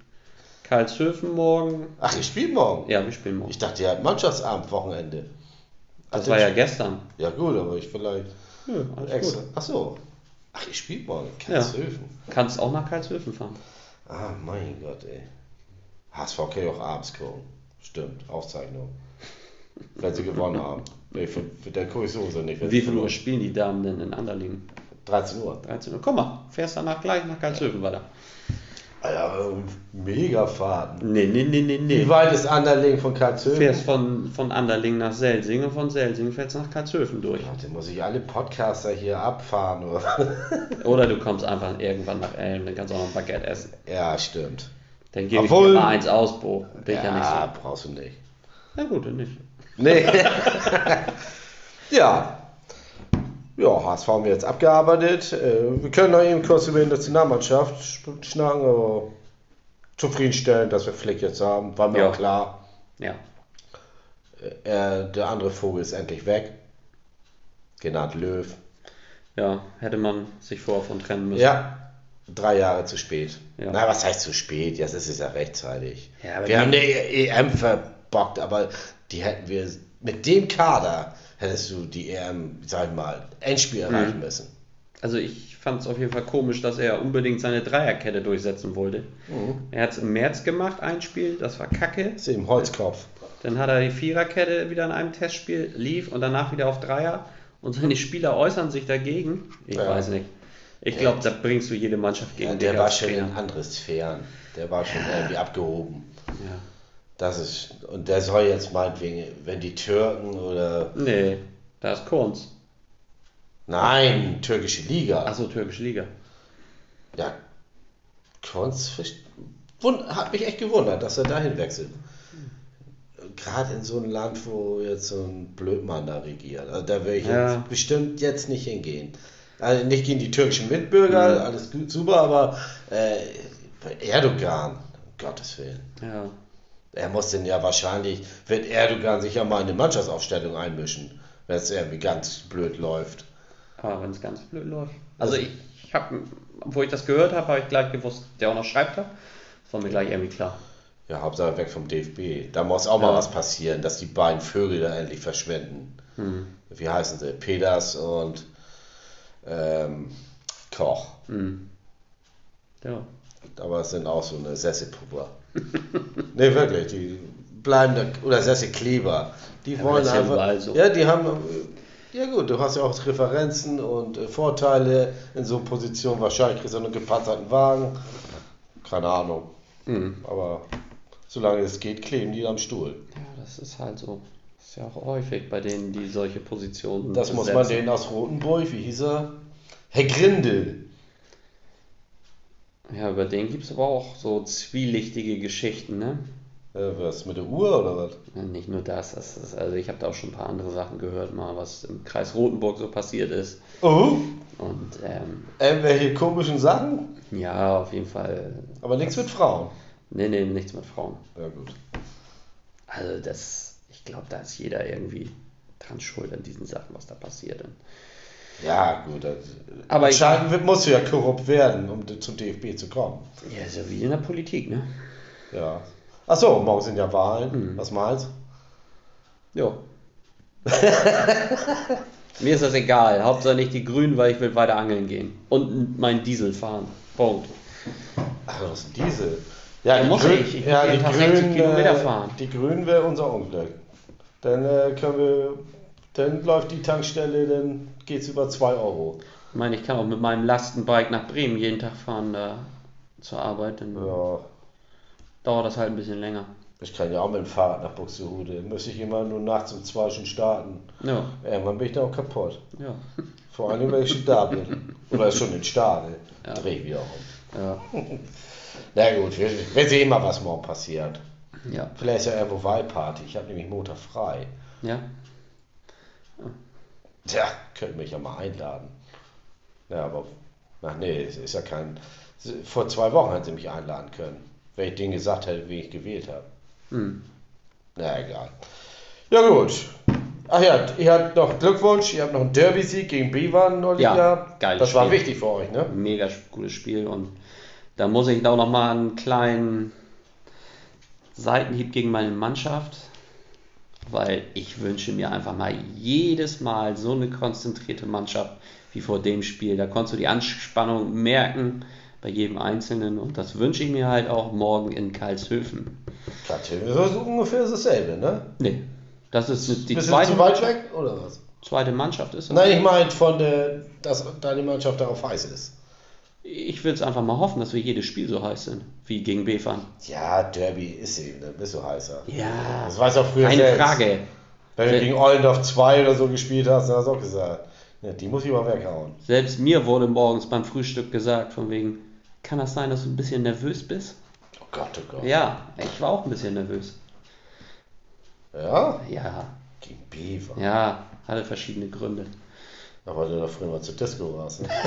Speaker 2: Karlshöfen morgen.
Speaker 1: Ach, ich spiele morgen.
Speaker 2: Ja, wir spielen morgen.
Speaker 1: Ich dachte, ihr habt Mannschaftsabend, Wochenende.
Speaker 2: Das
Speaker 1: Ach,
Speaker 2: war ja gestern.
Speaker 1: Ja gut, aber ich vielleicht
Speaker 2: alles
Speaker 1: extra.
Speaker 2: gut.
Speaker 1: Ach so. Ach, ich spiele morgen.
Speaker 2: Ja.
Speaker 1: Karlshöfen.
Speaker 2: Kannst auch nach Karlshöfen fahren.
Speaker 1: Ah, mein Gott, ey. HSV kann ich auch abends gucken. Stimmt, Aufzeichnung. Wenn sie gewonnen haben. Nee, für, für der gucke ich sowieso nicht.
Speaker 2: Wie viel Uhr spielen die Damen denn in Anderlingen?
Speaker 1: 13 Uhr.
Speaker 2: 13 Uhr. Guck mal, fährst danach gleich nach Karlshöfen weiter.
Speaker 1: Alter, Megafahrten.
Speaker 2: Nee, nee, nee, nee, nee.
Speaker 1: Wie weit ist Anderling von Karlshöfen?
Speaker 2: fährst von, von Anderlingen nach Selsing und von Selsing fährst nach Karlshöfen durch.
Speaker 1: Warte, muss ich alle Podcaster hier abfahren? Oder?
Speaker 2: Oder du kommst einfach irgendwann nach Elm, dann kannst du auch noch ein Baguette essen.
Speaker 1: ja, stimmt.
Speaker 2: Dann gebe ich dir mal eins aus, Bo. Bin ja,
Speaker 1: Ja,
Speaker 2: so.
Speaker 1: brauchst du nicht.
Speaker 2: Na gut, dann nicht.
Speaker 1: Nee. ja. Ja, HSV haben wir jetzt abgearbeitet. Äh, Wir können noch eben kurz über die Nationalmannschaft sch- schnacken, aber zufriedenstellend, dass wir Flick jetzt haben, war mir
Speaker 2: Ja.
Speaker 1: auch klar.
Speaker 2: Ja.
Speaker 1: Äh, der andere Vogel ist endlich weg. Genannt Löw.
Speaker 2: Ja, hätte man sich vorher von trennen müssen.
Speaker 1: Ja, drei Jahre zu spät.
Speaker 2: Ja.
Speaker 1: Na, was heißt zu spät? Jetzt ist es ja rechtzeitig.
Speaker 2: Ja,
Speaker 1: wir haben die EM verbockt, aber die hätten wir mit dem Kader hättest du die EM, sag ich mal, Endspiel erreichen müssen.
Speaker 2: Also ich fand es auf jeden Fall komisch, dass er unbedingt seine Dreierkette durchsetzen wollte.
Speaker 1: Mhm.
Speaker 2: Er hat es im März gemacht, ein Spiel, das war kacke.
Speaker 1: Ist eben Holzkopf.
Speaker 2: Dann hat er die Viererkette wieder in einem Testspiel, lief und danach wieder auf Dreier. Und seine Spieler äußern sich dagegen. Ich
Speaker 1: Ja.
Speaker 2: weiß nicht. Ich glaube, da bringst du jede Mannschaft gegen
Speaker 1: Ja, der war schon in andere Sphären. Der war schon irgendwie abgehoben.
Speaker 2: Ja.
Speaker 1: Das ist, und der soll jetzt meinetwegen, wenn die Türken oder.
Speaker 2: Nee, da ist Kunz.
Speaker 1: Nein, türkische Liga.
Speaker 2: Achso, türkische Liga.
Speaker 1: Ja, wund- hat mich echt gewundert, dass er dahin wechselt. Gerade in so einem Land, wo jetzt so ein Blödmann da regiert. Also da will ich
Speaker 2: Ja.
Speaker 1: jetzt bestimmt jetzt nicht hingehen. Also nicht gegen die türkischen Mitbürger,
Speaker 2: Mhm.
Speaker 1: alles gut, super, aber äh, Erdogan, um Gottes Willen.
Speaker 2: Ja.
Speaker 1: Er muss denn ja wahrscheinlich, wird Erdogan sich ja mal in eine Mannschaftsaufstellung einmischen, wenn es irgendwie ganz blöd läuft.
Speaker 2: Aber wenn es ganz blöd läuft. Also ich, ich habe, wo ich das gehört habe, habe ich gleich gewusst, der auch noch schreibt da. Das war mir gleich irgendwie klar.
Speaker 1: Ja, Hauptsache weg vom DFB. Da muss auch mal
Speaker 2: Ja.
Speaker 1: was passieren, dass die beiden Vögel da endlich verschwinden.
Speaker 2: Hm.
Speaker 1: Wie heißen sie? Peters und ähm, Koch.
Speaker 2: Hm. Ja.
Speaker 1: Aber es sind auch so eine Sesselpupper. Ne, wirklich. Die bleiben da, oder Sesselkleber. Die
Speaker 2: Ja,
Speaker 1: wollen
Speaker 2: das ja
Speaker 1: einfach.
Speaker 2: so.
Speaker 1: Ja, die haben. Ja, gut, du hast ja auch Referenzen und äh, Vorteile in so einer Position. Wahrscheinlich kriegst du einen gepanzerten Wagen. Keine Ahnung.
Speaker 2: Hm.
Speaker 1: Aber solange es geht, kleben die am Stuhl.
Speaker 2: Ja, das ist halt so. Das ist ja auch häufig bei denen, die solche Positionen
Speaker 1: Das muss man
Speaker 2: besetzen.
Speaker 1: den aus Rotenburg, wie hieß er? Herr Grindel.
Speaker 2: Ja, über den gibt es aber auch so zwielichtige Geschichten, ne?
Speaker 1: Äh, was, mit der Uhr oder was?
Speaker 2: Nicht nur das, das ist, also ich habe da auch schon ein paar andere Sachen gehört, mal was im Kreis Rothenburg so passiert ist.
Speaker 1: Oh,
Speaker 2: Und ähm,
Speaker 1: irgendwelche komischen Sachen,
Speaker 2: ja, auf jeden Fall.
Speaker 1: aber nichts mit Frauen.
Speaker 2: Nee, nee, nichts mit Frauen.
Speaker 1: Ja, gut.
Speaker 2: Also das, ich glaube, da ist jeder irgendwie dran schuld an diesen Sachen, was da passiert. Und
Speaker 1: Ja, gut.
Speaker 2: Aber ich-
Speaker 1: wird, musst du ja korrupt werden, um zum DFB zu kommen.
Speaker 2: ja, so wie in der Politik, ne?
Speaker 1: Ja. Achso, morgen sind ja Wahlen.
Speaker 2: Mhm.
Speaker 1: Was meinst
Speaker 2: Ja. Mir ist das egal. Hauptsache nicht die Grünen, weil ich will weiter angeln gehen. Und mein Diesel fahren. Punkt.
Speaker 1: Ach, das ist ein Diesel. Ja,
Speaker 2: Ja, muss
Speaker 1: Grün-
Speaker 2: ich. Ich muss
Speaker 1: ja,
Speaker 2: jeden
Speaker 1: die
Speaker 2: Tag 60
Speaker 1: Grünen,
Speaker 2: Kilometer
Speaker 1: äh,
Speaker 2: fahren.
Speaker 1: Die Grünen wäre unser Unglück. Dann äh, können wir, dann läuft die Tankstelle, dann geht es über 2 Euro.
Speaker 2: Ich meine, ich kann auch mit meinem Lastenbike nach Bremen jeden Tag fahren da zur Arbeit. Dann
Speaker 1: Ja,
Speaker 2: dauert das halt ein bisschen länger.
Speaker 1: ich kann ja auch mit dem Fahrrad nach Buxtehude. Müsste ich immer nur nachts um 2 schon starten.
Speaker 2: Ja,
Speaker 1: Irgendwann bin ich dann auch kaputt.
Speaker 2: ja.
Speaker 1: Vor allem, wenn ich schon da bin. Oder schon in Stade.
Speaker 2: Ja.
Speaker 1: Dreh ich wieder um.
Speaker 2: Ja,
Speaker 1: Na gut, wir, wir sehen mal, was morgen passiert.
Speaker 2: ja.
Speaker 1: Vielleicht ist ja irgendwo Wahlparty. Ich habe nämlich Montag frei.
Speaker 2: ja.
Speaker 1: Tja, könnten mich ja mal einladen. Ja, aber, ach nee, es ist ja kein. Vor zwei Wochen hätten sie mich einladen können, wenn ich denen gesagt hätte, wie ich gewählt habe.
Speaker 2: Hm.
Speaker 1: Na egal. Ja, gut. Ach ja, ihr habt noch Glückwunsch, ihr habt noch einen Derby-Sieg gegen Bevan neulich
Speaker 2: Ja,
Speaker 1: gehabt.
Speaker 2: geiles
Speaker 1: Das war
Speaker 2: Spiel.
Speaker 1: wichtig für euch, ne?
Speaker 2: Mega gutes Spiel und da muss ich auch noch mal einen kleinen Seitenhieb gegen meine Mannschaft, weil ich wünsche mir einfach mal jedes Mal so eine konzentrierte Mannschaft wie vor dem Spiel. Da konntest du die Anspannung merken bei jedem Einzelnen und das wünsche ich mir halt auch morgen in Karlshöfen.
Speaker 1: Das ist ungefähr dasselbe, ne?
Speaker 2: Nee, das ist die
Speaker 1: Bisschen
Speaker 2: zweite,
Speaker 1: zu weit weg, oder was?
Speaker 2: zweite Mannschaft ist das.
Speaker 1: Nein, ich meine von der, dass deine Mannschaft darauf heiß ist.
Speaker 2: Ich will es einfach mal hoffen, dass wir jedes Spiel so heiß sind wie gegen Befan.
Speaker 1: Ja, Derby ist eben, dann bist du heißer.
Speaker 2: Ja,
Speaker 1: Das weiß auch früher
Speaker 2: keine
Speaker 1: selbst.
Speaker 2: Frage.
Speaker 1: Wenn du gegen Ollendorf 2 oder so gespielt hast, dann hast du auch gesagt, ja, die muss ich mal weghauen.
Speaker 2: Selbst mir wurde morgens beim Frühstück gesagt, von wegen, kann das sein, dass du ein bisschen nervös bist?
Speaker 1: Oh Gott, oh Gott.
Speaker 2: Ja, ich war auch ein bisschen nervös.
Speaker 1: Ja?
Speaker 2: Ja,
Speaker 1: Gegen Beaver.
Speaker 2: ja, hatte verschiedene Gründe.
Speaker 1: Aber du da früher mal zur Disco warst. Ne?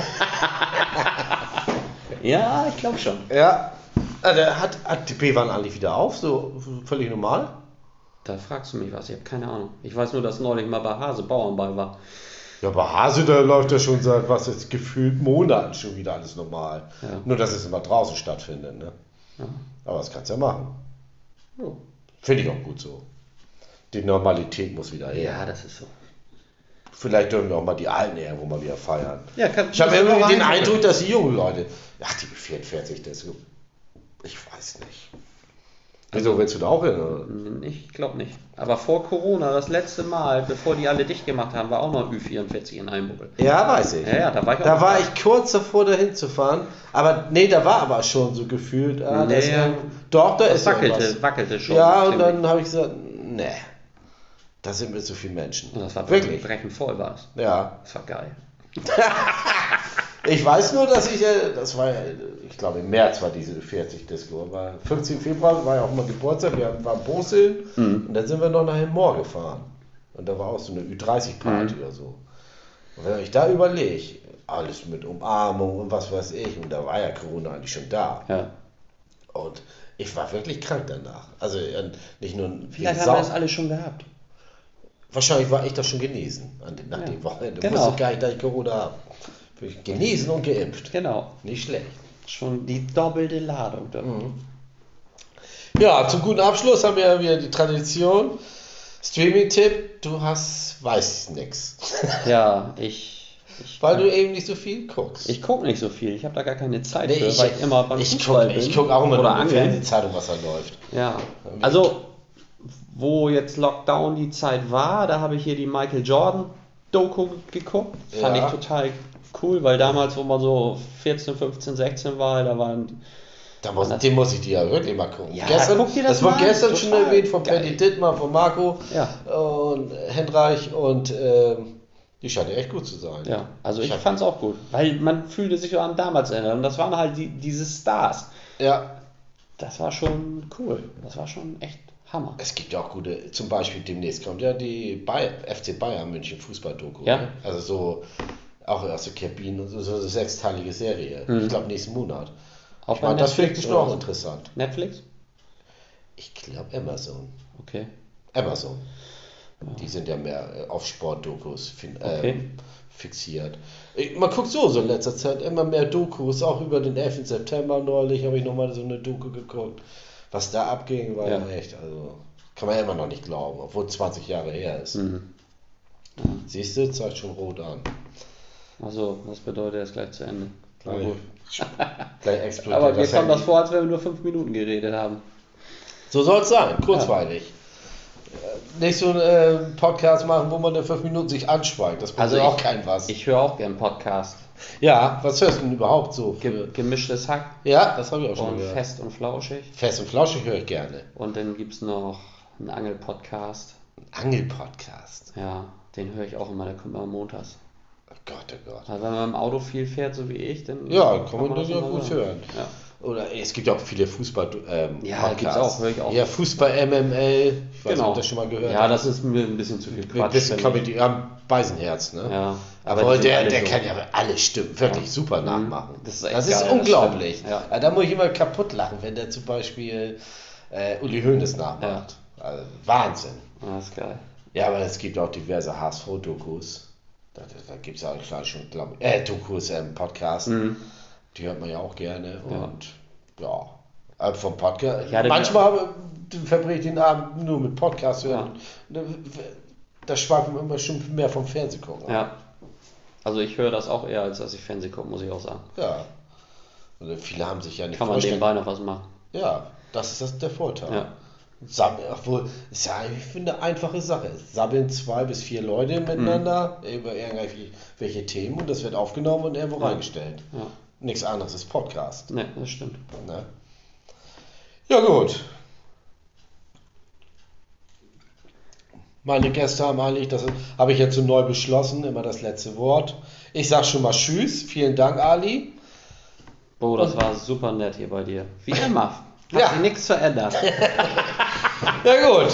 Speaker 2: Ja, ich glaube schon.
Speaker 1: Ja. Also, hat, hat die Beaver eigentlich wieder auf? So völlig normal?
Speaker 2: Da fragst du mich was, ich habe keine Ahnung. Ich weiß nur, dass neulich mal bei Hase Bauernball war.
Speaker 1: Ja, bei Hase, da läuft ja schon seit, was jetzt, gefühlt Monaten schon wieder alles normal.
Speaker 2: Ja.
Speaker 1: Nur, dass es immer draußen stattfindet, ne?
Speaker 2: Ja.
Speaker 1: Aber das kannst du ja machen.
Speaker 2: Jo.
Speaker 1: Finde ich auch gut so. Die Normalität muss wieder her.
Speaker 2: Ja, das ist so.
Speaker 1: Vielleicht dürfen wir auch mal die Alten irgendwo mal wieder feiern.
Speaker 2: Ja, kann,
Speaker 1: Ich habe irgendwie
Speaker 2: aber
Speaker 1: den
Speaker 2: rein-
Speaker 1: Eindruck, dass die jungen Leute, ach, die 44, das ist, ich weiß nicht. Wieso willst du da auch hin? oder?
Speaker 2: Ich glaube nicht. Aber vor Corona, das letzte Mal, bevor die alle dicht gemacht haben, war auch noch Ü44 in Einbuckel.
Speaker 1: Ja, weiß ich.
Speaker 2: Ja, ja, da war ich auch
Speaker 1: Da war
Speaker 2: da.
Speaker 1: ich kurz davor, da hinzufahren. Aber nee, da war aber schon so gefühlt. Ah,
Speaker 2: Nee, ja.
Speaker 1: irgend- doch, da
Speaker 2: Das
Speaker 1: ist
Speaker 2: wackelte,
Speaker 1: irgendwas.
Speaker 2: wackelte schon.
Speaker 1: Ja, und
Speaker 2: ziemlich.
Speaker 1: dann habe ich gesagt, nee, da sind mir zu viele Menschen.
Speaker 2: Und das war
Speaker 1: Wirklich.
Speaker 2: brechend voll war es.
Speaker 1: Ja.
Speaker 2: Das war geil.
Speaker 1: Ich weiß nur, dass ich, äh, das war, äh, ich glaube im März war diese 40 Disco, aber 15. Februar war ja auch mal Geburtstag, wir waren Boseln
Speaker 2: Mhm.
Speaker 1: und dann sind wir noch nach Moor gefahren. Und da war auch so eine Ü30-Party
Speaker 2: Mhm.
Speaker 1: oder so. Und wenn ich da überlege, alles mit Umarmung und was weiß ich, und da war ja Corona eigentlich schon da.
Speaker 2: Ja.
Speaker 1: Und ich war wirklich krank danach. Also nicht nur
Speaker 2: Vielleicht haben wir das alle schon gehabt.
Speaker 1: Wahrscheinlich war ich das schon genesen an den, nach
Speaker 2: Ja.
Speaker 1: dem Wochenende.
Speaker 2: Genau.
Speaker 1: Wusste gar nicht, dass ich Corona habe. Genesen und geimpft.
Speaker 2: Genau.
Speaker 1: Nicht schlecht.
Speaker 2: Schon die doppelte Ladung.
Speaker 1: Mhm. Ja, zum guten Abschluss haben wir ja wieder die Tradition. Streaming-Tipp, du hast, weißt nix.
Speaker 2: Ja, ich. Ich,
Speaker 1: Weil du eben nicht so viel guckst.
Speaker 2: ich gucke nicht so viel. Ich habe da gar keine Zeit
Speaker 1: Nee,
Speaker 2: für,
Speaker 1: ich,
Speaker 2: weil ich immer beim
Speaker 1: ich
Speaker 2: Fußball
Speaker 1: guck,
Speaker 2: bin.
Speaker 1: ich guck auch immer nur
Speaker 2: angeln.
Speaker 1: Fernsehzeitung, was da läuft.
Speaker 2: Ja. Also, wo jetzt Lockdown die Zeit war, da habe ich hier die Michael Jordan Doku geguckt. Fand
Speaker 1: Ja.
Speaker 2: ich total cool, weil damals, wo man so 14, 15, 16 war, da waren
Speaker 1: Da muss, den muss ich dir ja wirklich mal gucken.
Speaker 2: Ja,
Speaker 1: gestern,
Speaker 2: guck dir das
Speaker 1: das wurde
Speaker 2: mal an,
Speaker 1: gestern schon erwähnt von. Patty Dittmar, von Marco
Speaker 2: Ja.
Speaker 1: und Hendreich und ähm, Die scheint echt gut zu sein.
Speaker 2: Ja, also ich,
Speaker 1: Ich hab-
Speaker 2: fand's auch gut, weil man fühlte sich an damals erinnert und das waren halt die, diese Stars.
Speaker 1: Ja,
Speaker 2: Das war schon cool. Das war schon echt Hammer.
Speaker 1: es gibt ja auch gute, zum Beispiel demnächst kommt ja die Bayer, FC Bayern München Fußball-Doku.
Speaker 2: Ja.
Speaker 1: Ne? Also so, auch aus der Kabine, so, so eine sechsteilige Serie.
Speaker 2: Mhm.
Speaker 1: Ich glaube nächsten Monat.
Speaker 2: Auch
Speaker 1: Ich meine, das finde ich
Speaker 2: oder
Speaker 1: auch interessant.
Speaker 2: Netflix?
Speaker 1: Ich glaube Amazon.
Speaker 2: Okay.
Speaker 1: Amazon. Die sind ja mehr äh, auf Sportdokus fin-
Speaker 2: Okay.
Speaker 1: ähm, fixiert. Ich, man guckt so, so in letzter Zeit immer mehr Dokus, auch über den 11. September neulich habe ich nochmal so eine Doku geguckt. Was da abging, war
Speaker 2: Ja.
Speaker 1: ja echt, also kann man ja immer noch nicht glauben, obwohl 20 Jahre her ist.
Speaker 2: Mhm.
Speaker 1: Siehst du, zeigt schon rot an.
Speaker 2: Also, das bedeutet, er ist gleich zu Ende. Na
Speaker 1: Gleich,
Speaker 2: gut.
Speaker 1: gleich explodiert
Speaker 2: Aber mir
Speaker 1: das
Speaker 2: kommt das vor, als wenn wir nur fünf Minuten geredet haben.
Speaker 1: So soll es sein, kurzweilig. Äh, Nicht so einen äh, Podcast machen, wo man in fünf Minuten sich anschweigt. Das bringt
Speaker 2: Also
Speaker 1: auch kein was.
Speaker 2: Ich höre auch gern Podcast.
Speaker 1: Ja, was hörst du denn überhaupt so?
Speaker 2: Ge
Speaker 1: Für?
Speaker 2: gemischtes Hack
Speaker 1: Ja, das habe ich auch schon
Speaker 2: und
Speaker 1: gehört.
Speaker 2: fest und flauschig.
Speaker 1: Fest und flauschig höre ich gerne.
Speaker 2: Und dann gibt es noch einen Angel-Podcast.
Speaker 1: Angelpodcast.
Speaker 2: Ja, den höre ich auch immer, der kommt immer montags.
Speaker 1: Oh Gott, oh Gott.
Speaker 2: Also wenn man im Auto viel fährt, so wie ich, dann
Speaker 1: Ja, kann man
Speaker 2: das
Speaker 1: ja gut
Speaker 2: hören.
Speaker 1: hören.
Speaker 2: Ja.
Speaker 1: Oder es gibt ja auch viele Fußball ähm,
Speaker 2: Ja, gibt's auch, höre ich auch.
Speaker 1: Ja, Fußball MML. Ich weiß nicht,
Speaker 2: Genau.
Speaker 1: ob das schon mal gehört
Speaker 2: Ja, das ist mir ein bisschen zu viel Quatsch.
Speaker 1: ein bisschen. Comedy am Beisenherz, ne?
Speaker 2: Ja,
Speaker 1: Aber,
Speaker 2: sind
Speaker 1: der, der
Speaker 2: so.
Speaker 1: kann ja alle Stimmen wirklich
Speaker 2: Ja.
Speaker 1: super
Speaker 2: Mhm.
Speaker 1: nachmachen.
Speaker 2: Das ist
Speaker 1: Das ist,
Speaker 2: das
Speaker 1: unglaublich.
Speaker 2: stimmt. Ja.
Speaker 1: Ja, da muss ich immer kaputt lachen, wenn der zum Beispiel äh, Uli Hoeneß nachmacht. Also, Wahnsinn.
Speaker 2: Ja, ist geil.
Speaker 1: Ja, aber es gibt auch diverse HSV-Dokus. Da, da, da gibt es ja auch klar schon, glaube ich, äh, Dokus, ähm, Podcasts.
Speaker 2: Mhm.
Speaker 1: Die hört man ja auch gerne.
Speaker 2: Ja.
Speaker 1: Und ja, aber vom Podcast.
Speaker 2: Ja,
Speaker 1: manchmal verbringe ich den Abend nur mit Podcast hören. Da schweifen wir immer schon mehr vom Fernsehen gucken.
Speaker 2: Ja. Also ich höre das auch eher, als dass ich Fernsehen gucke, muss ich auch sagen.
Speaker 1: Ja. Also viele haben sich ja nicht
Speaker 2: Kann man
Speaker 1: vorstellen-
Speaker 2: nebenbei noch was machen.
Speaker 1: Ja, das ist das, der Vorteil.
Speaker 2: Ja.
Speaker 1: Sabbeln, obwohl, ist ja, ich finde, eine einfache Sache. Sabbeln zwei bis vier Leute miteinander
Speaker 2: Mhm.
Speaker 1: über irgendwelche welche Themen und das wird aufgenommen und irgendwo reingestellt.
Speaker 2: Ja.
Speaker 1: Nichts anderes ist Podcast.
Speaker 2: Ne, das stimmt.
Speaker 1: Ne? Ja, gut. Meine Gäste haben eigentlich, das habe ich jetzt so neu beschlossen, immer das letzte Wort. Ich sage schon mal Tschüss. Vielen Dank, Ali.
Speaker 2: Bo, das war super nett hier bei dir. Wie immer. Hat
Speaker 1: Ja.
Speaker 2: sich nichts verändert.
Speaker 1: Ja gut.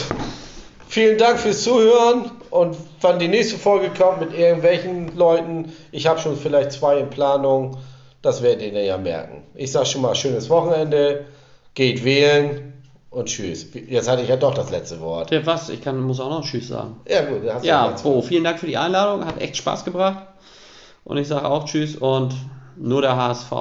Speaker 1: Vielen Dank fürs Zuhören und wann die nächste Folge kommt mit irgendwelchen Leuten, ich habe schon vielleicht zwei in Planung, das werdet ihr ja merken. Ich sage schon mal schönes Wochenende, geht wählen und tschüss. Jetzt hatte ich ja doch das letzte Wort.
Speaker 2: Der was? Ich kann, muss auch noch Tschüss sagen.
Speaker 1: Ja gut, dann hast
Speaker 2: Ja, Bo, vielen Dank für die Einladung. Hat echt Spaß gebracht. Und ich sage auch Tschüss und nur der HSV.